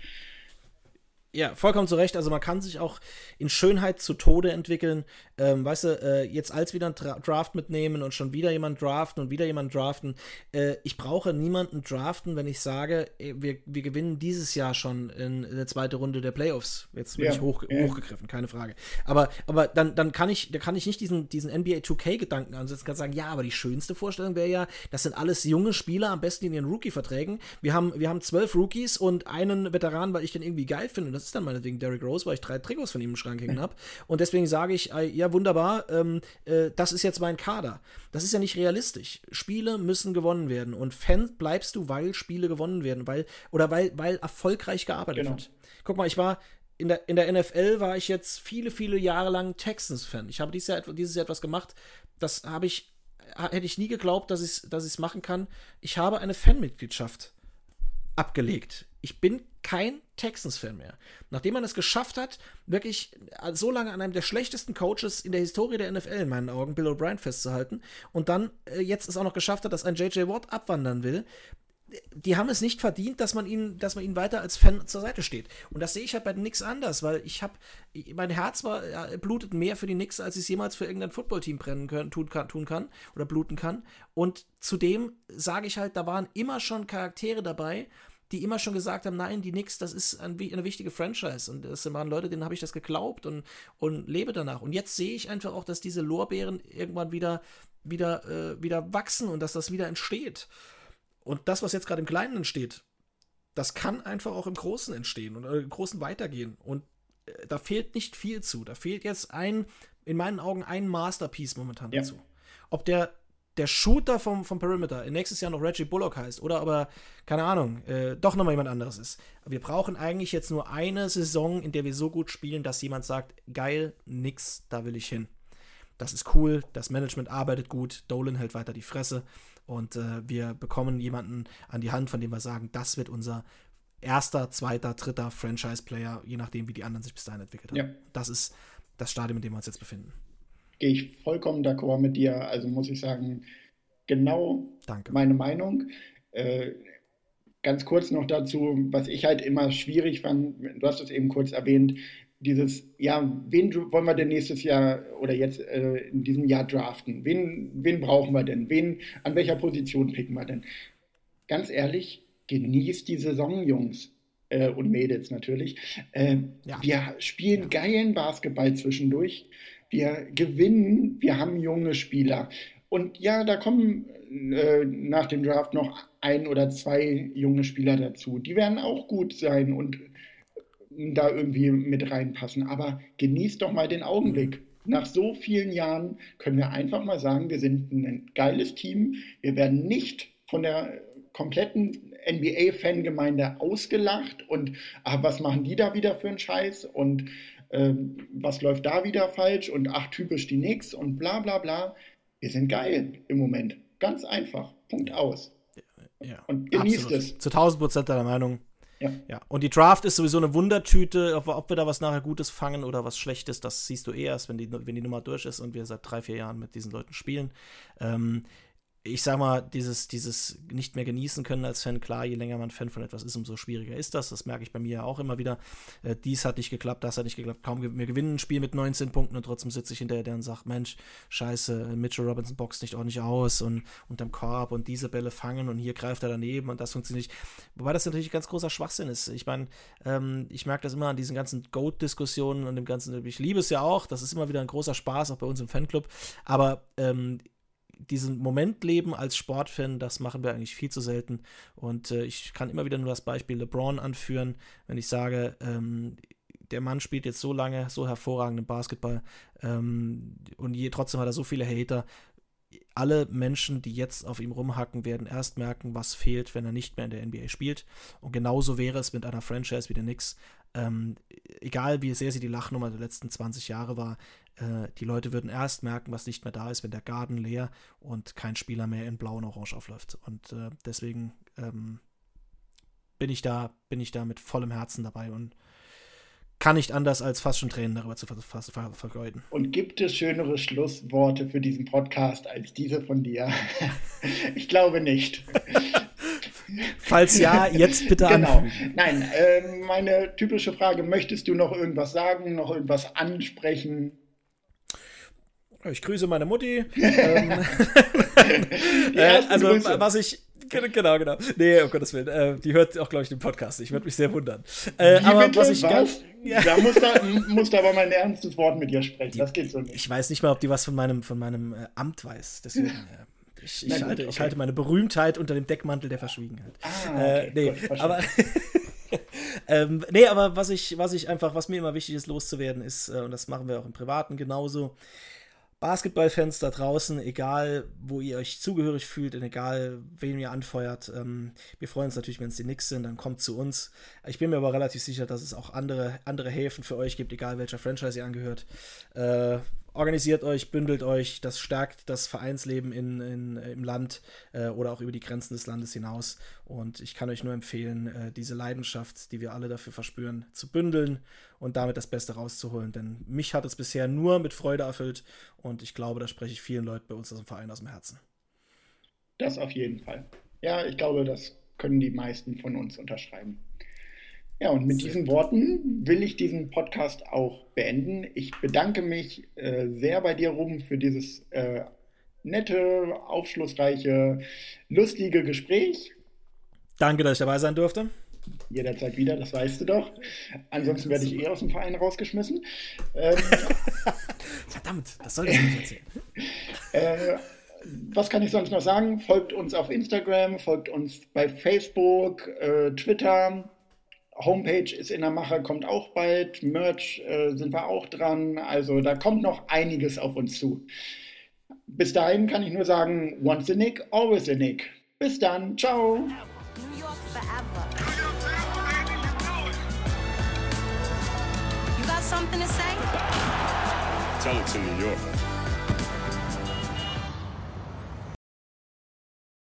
Ja, vollkommen zu Recht. Also man kann sich auch in Schönheit zu Tode entwickeln. Ähm, weißt du, äh, jetzt als wieder ein Dra Draft mitnehmen und schon wieder jemand draften und wieder jemand draften. Äh, ich brauche niemanden draften, wenn ich sage, wir, wir gewinnen dieses Jahr schon in, in der zweiten Runde der Playoffs. Jetzt bin ja, ich hoch, ja. hochgegriffen, keine Frage. Aber, aber dann, dann kann ich, da kann ich nicht diesen, diesen NBA 2K-Gedanken ansetzen, kann sagen, ja, aber die schönste Vorstellung wäre ja, das sind alles junge Spieler, am besten in ihren Rookie-Verträgen. Wir haben, wir haben zwölf Rookies und einen Veteran, weil ich den irgendwie geil finde. Das das ist dann meinetwegen Derrick Rose, weil ich drei Trikots von ihm im Schrank hängen habe. Und deswegen sage ich, äh, ja, wunderbar, ähm, äh, das ist jetzt mein Kader. Das ist ja nicht realistisch. Spiele müssen gewonnen werden. Und Fan bleibst du, weil Spiele gewonnen werden, weil, oder weil, weil erfolgreich gearbeitet genau. wird. Guck mal, ich war in der, in der NFL war ich jetzt viele, viele Jahre lang Texans-Fan. Ich habe dieses Jahr, dieses Jahr etwas gemacht, das habe ich, hätte ich nie geglaubt, dass ich es dass machen kann. Ich habe eine Fanmitgliedschaft abgelegt. Ich bin kein Texans-Fan mehr. Nachdem man es geschafft hat, wirklich so lange an einem der schlechtesten Coaches in der Historie der NFL in meinen Augen, Bill O'Brien, festzuhalten und dann äh, jetzt es auch noch geschafft hat, dass ein J.J. Watt abwandern will, die haben es nicht verdient, dass man ihnen, dass man ihnen weiter als Fan zur Seite steht. Und das sehe ich halt bei den Knicks anders, weil ich habe, mein Herz war, ja, blutet mehr für die Knicks, als ich es jemals für irgendein Footballteam brennen können, tun kann, tun kann oder bluten kann. Und zudem sage ich halt, da waren immer schon Charaktere dabei, die immer schon gesagt haben, nein, die Knicks, das ist ein, eine wichtige Franchise. Und das waren Leute, denen habe ich das geglaubt und, und lebe danach. Und jetzt sehe ich einfach auch, dass diese Lorbeeren irgendwann wieder, wieder, äh, wieder wachsen und dass das wieder entsteht. Und das, was jetzt gerade im Kleinen entsteht, das kann einfach auch im Großen entstehen und im Großen weitergehen. Und äh, da fehlt nicht viel zu. Da fehlt jetzt ein, in meinen Augen, ein Masterpiece momentan ja. dazu. Ob der, der Shooter vom, vom Perimeter nächstes Jahr noch Reggie Bullock heißt oder aber, keine Ahnung, äh, doch nochmal jemand anderes ist. Wir brauchen eigentlich jetzt nur eine Saison, in der wir so gut spielen, dass jemand sagt, geil, nix, da will ich hin. Das ist cool, das Management arbeitet gut, Dolan hält weiter die Fresse und äh, wir bekommen jemanden an die Hand, von dem wir sagen, das wird unser erster, zweiter, dritter Franchise-Player, je nachdem, wie die anderen sich bis dahin entwickelt haben. Ja. Das ist das Stadium, in dem wir uns jetzt befinden. Gehe ich vollkommen d'accord mit dir. Also muss ich sagen, genau Danke. meine Meinung. Äh, ganz kurz noch dazu, was ich halt immer schwierig fand, du hast es eben kurz erwähnt, dieses, ja, wen wollen wir denn nächstes Jahr oder jetzt äh, in diesem Jahr draften? Wen, wen brauchen wir denn? Wen, an welcher Position picken wir denn? Ganz ehrlich, genießt die Saison, Jungs äh, und Mädels natürlich. Äh, ja. Wir spielen ja. geilen Basketball zwischendurch. Wir gewinnen, wir haben junge Spieler. Und ja, da kommen äh, nach dem Draft noch ein oder zwei junge Spieler dazu. Die werden auch gut sein und da irgendwie mit reinpassen. Aber genießt doch mal den Augenblick. Nach so vielen Jahren können wir einfach mal sagen, wir sind ein geiles Team. Wir werden nicht von der kompletten NBA-Fangemeinde ausgelacht und ach, was machen die da wieder für einen Scheiß und äh, was läuft da wieder falsch und ach, typisch die Nix und bla bla bla. Wir sind geil im Moment. Ganz einfach. Punkt aus. Ja, und genießt absolut. es. Zu 1000 Prozent deiner Meinung. Ja. ja. Und die Draft ist sowieso eine Wundertüte. Ob, ob, wir da was nachher Gutes fangen oder was Schlechtes, das siehst du eh erst, wenn die, wenn die Nummer durch ist und wir seit drei, vier Jahren mit diesen Leuten spielen. Ähm, ich sag mal, dieses, dieses nicht mehr genießen können als Fan, klar, je länger man Fan von etwas ist, umso schwieriger ist das. Das merke ich bei mir ja auch immer wieder. Äh, dies hat nicht geklappt, das hat nicht geklappt. Kaum wir gewinnen ein Spiel mit 19 Punkten und trotzdem sitze ich hinterher der und sage, Mensch, scheiße, Mitchell Robinson boxt nicht ordentlich aus und unterm Korb und diese Bälle fangen und hier greift er daneben und das funktioniert nicht. Wobei das natürlich ganz großer Schwachsinn ist. Ich meine, ähm, ich merke das immer an diesen ganzen Goat-Diskussionen und dem ganzen, ich liebe es ja auch, das ist immer wieder ein großer Spaß, auch bei uns im Fanclub, aber ähm, diesen Moment leben als Sportfan, das machen wir eigentlich viel zu selten. Und äh, ich kann immer wieder nur das Beispiel LeBron anführen, wenn ich sage, ähm, der Mann spielt jetzt so lange, so hervorragenden Basketball ähm, und je, trotzdem hat er so viele Hater. Alle Menschen, die jetzt auf ihm rumhacken, werden erst merken, was fehlt, wenn er nicht mehr in der NBA spielt. Und genauso wäre es mit einer Franchise wie der Knicks. Ähm, egal wie sehr sie die Lachnummer der letzten 20 Jahre war, äh, die Leute würden erst merken, was nicht mehr da ist, wenn der Garten leer und kein Spieler mehr in Blau und Orange aufläuft. Und äh, deswegen ähm, bin ich da, bin ich da mit vollem Herzen dabei und kann nicht anders als fast schon Tränen darüber zu ver ver vergeuden. Und gibt es schönere Schlussworte für diesen Podcast als diese von dir? [LAUGHS] ich glaube nicht. [LAUGHS] Falls ja, jetzt bitte Genau. Anfügen. Nein, äh, meine typische Frage: Möchtest du noch irgendwas sagen, noch irgendwas ansprechen? Ich grüße meine Mutti. [LAUGHS] ähm, [LAUGHS] äh, also, Grüße. was ich. Genau, genau. Nee, um Gottes Willen. Äh, die hört auch, glaube ich, den Podcast. Ich würde mich sehr wundern. Äh, aber bitte? was ich was? ganz. Ja. Da muss da, muss da aber mal ein ernstes Wort mit dir sprechen. Die, das geht so nicht. Ich weiß nicht mal, ob die was von meinem, von meinem äh, Amt weiß. Deswegen. [LAUGHS] Äh, ich, ich, halte, okay. ich, halte, meine Berühmtheit unter dem Deckmantel der Verschwiegenheit. Ah, okay. äh, nee, gut, aber ähm, nee, aber was ich, was ich einfach, was mir immer wichtig ist, loszuwerden, ist, äh, und das machen wir auch im Privaten genauso, Basketballfans da draußen, egal wo ihr euch zugehörig fühlt und egal wen ihr anfeuert, ähm, wir freuen uns natürlich, wenn es die Knicks sind, dann kommt zu uns. Ich bin mir aber relativ sicher, dass es auch andere, andere Häfen für euch gibt, egal welcher Franchise ihr angehört. Äh, organisiert euch, bündelt euch, das stärkt das Vereinsleben in, in, im Land äh, oder auch über die Grenzen des Landes hinaus. Und ich kann euch nur empfehlen, äh, diese Leidenschaft, die wir alle dafür verspüren, zu bündeln und damit das Beste rauszuholen. Denn mich hat es bisher nur mit Freude erfüllt und ich glaube, da spreche ich vielen Leuten bei uns aus dem Verein aus dem Herzen. Das auf jeden Fall. Ja, ich glaube, das können die meisten von uns unterschreiben. Ja, und mit diesen Worten will ich diesen Podcast auch beenden. Ich bedanke mich äh, sehr bei dir, Ruben, für dieses äh, nette, aufschlussreiche, lustige Gespräch. Danke, dass ich dabei sein durfte. Jederzeit wieder, das weißt du doch. Ansonsten werde ich eh aus dem Verein rausgeschmissen. [LAUGHS] Ähm, Verdammt, das soll ich nicht erzählen. [LAUGHS] Äh, was kann ich sonst noch sagen? Folgt uns auf Instagram, folgt uns bei Facebook, äh, Twitter. Homepage ist in der Mache, kommt auch bald. Merch äh, sind wir auch dran. Also da kommt noch einiges auf uns zu. Bis dahin kann ich nur sagen, once a Nick, always a Nick. Bis dann, ciao. New York forever. You got something to say? Tell it to New York.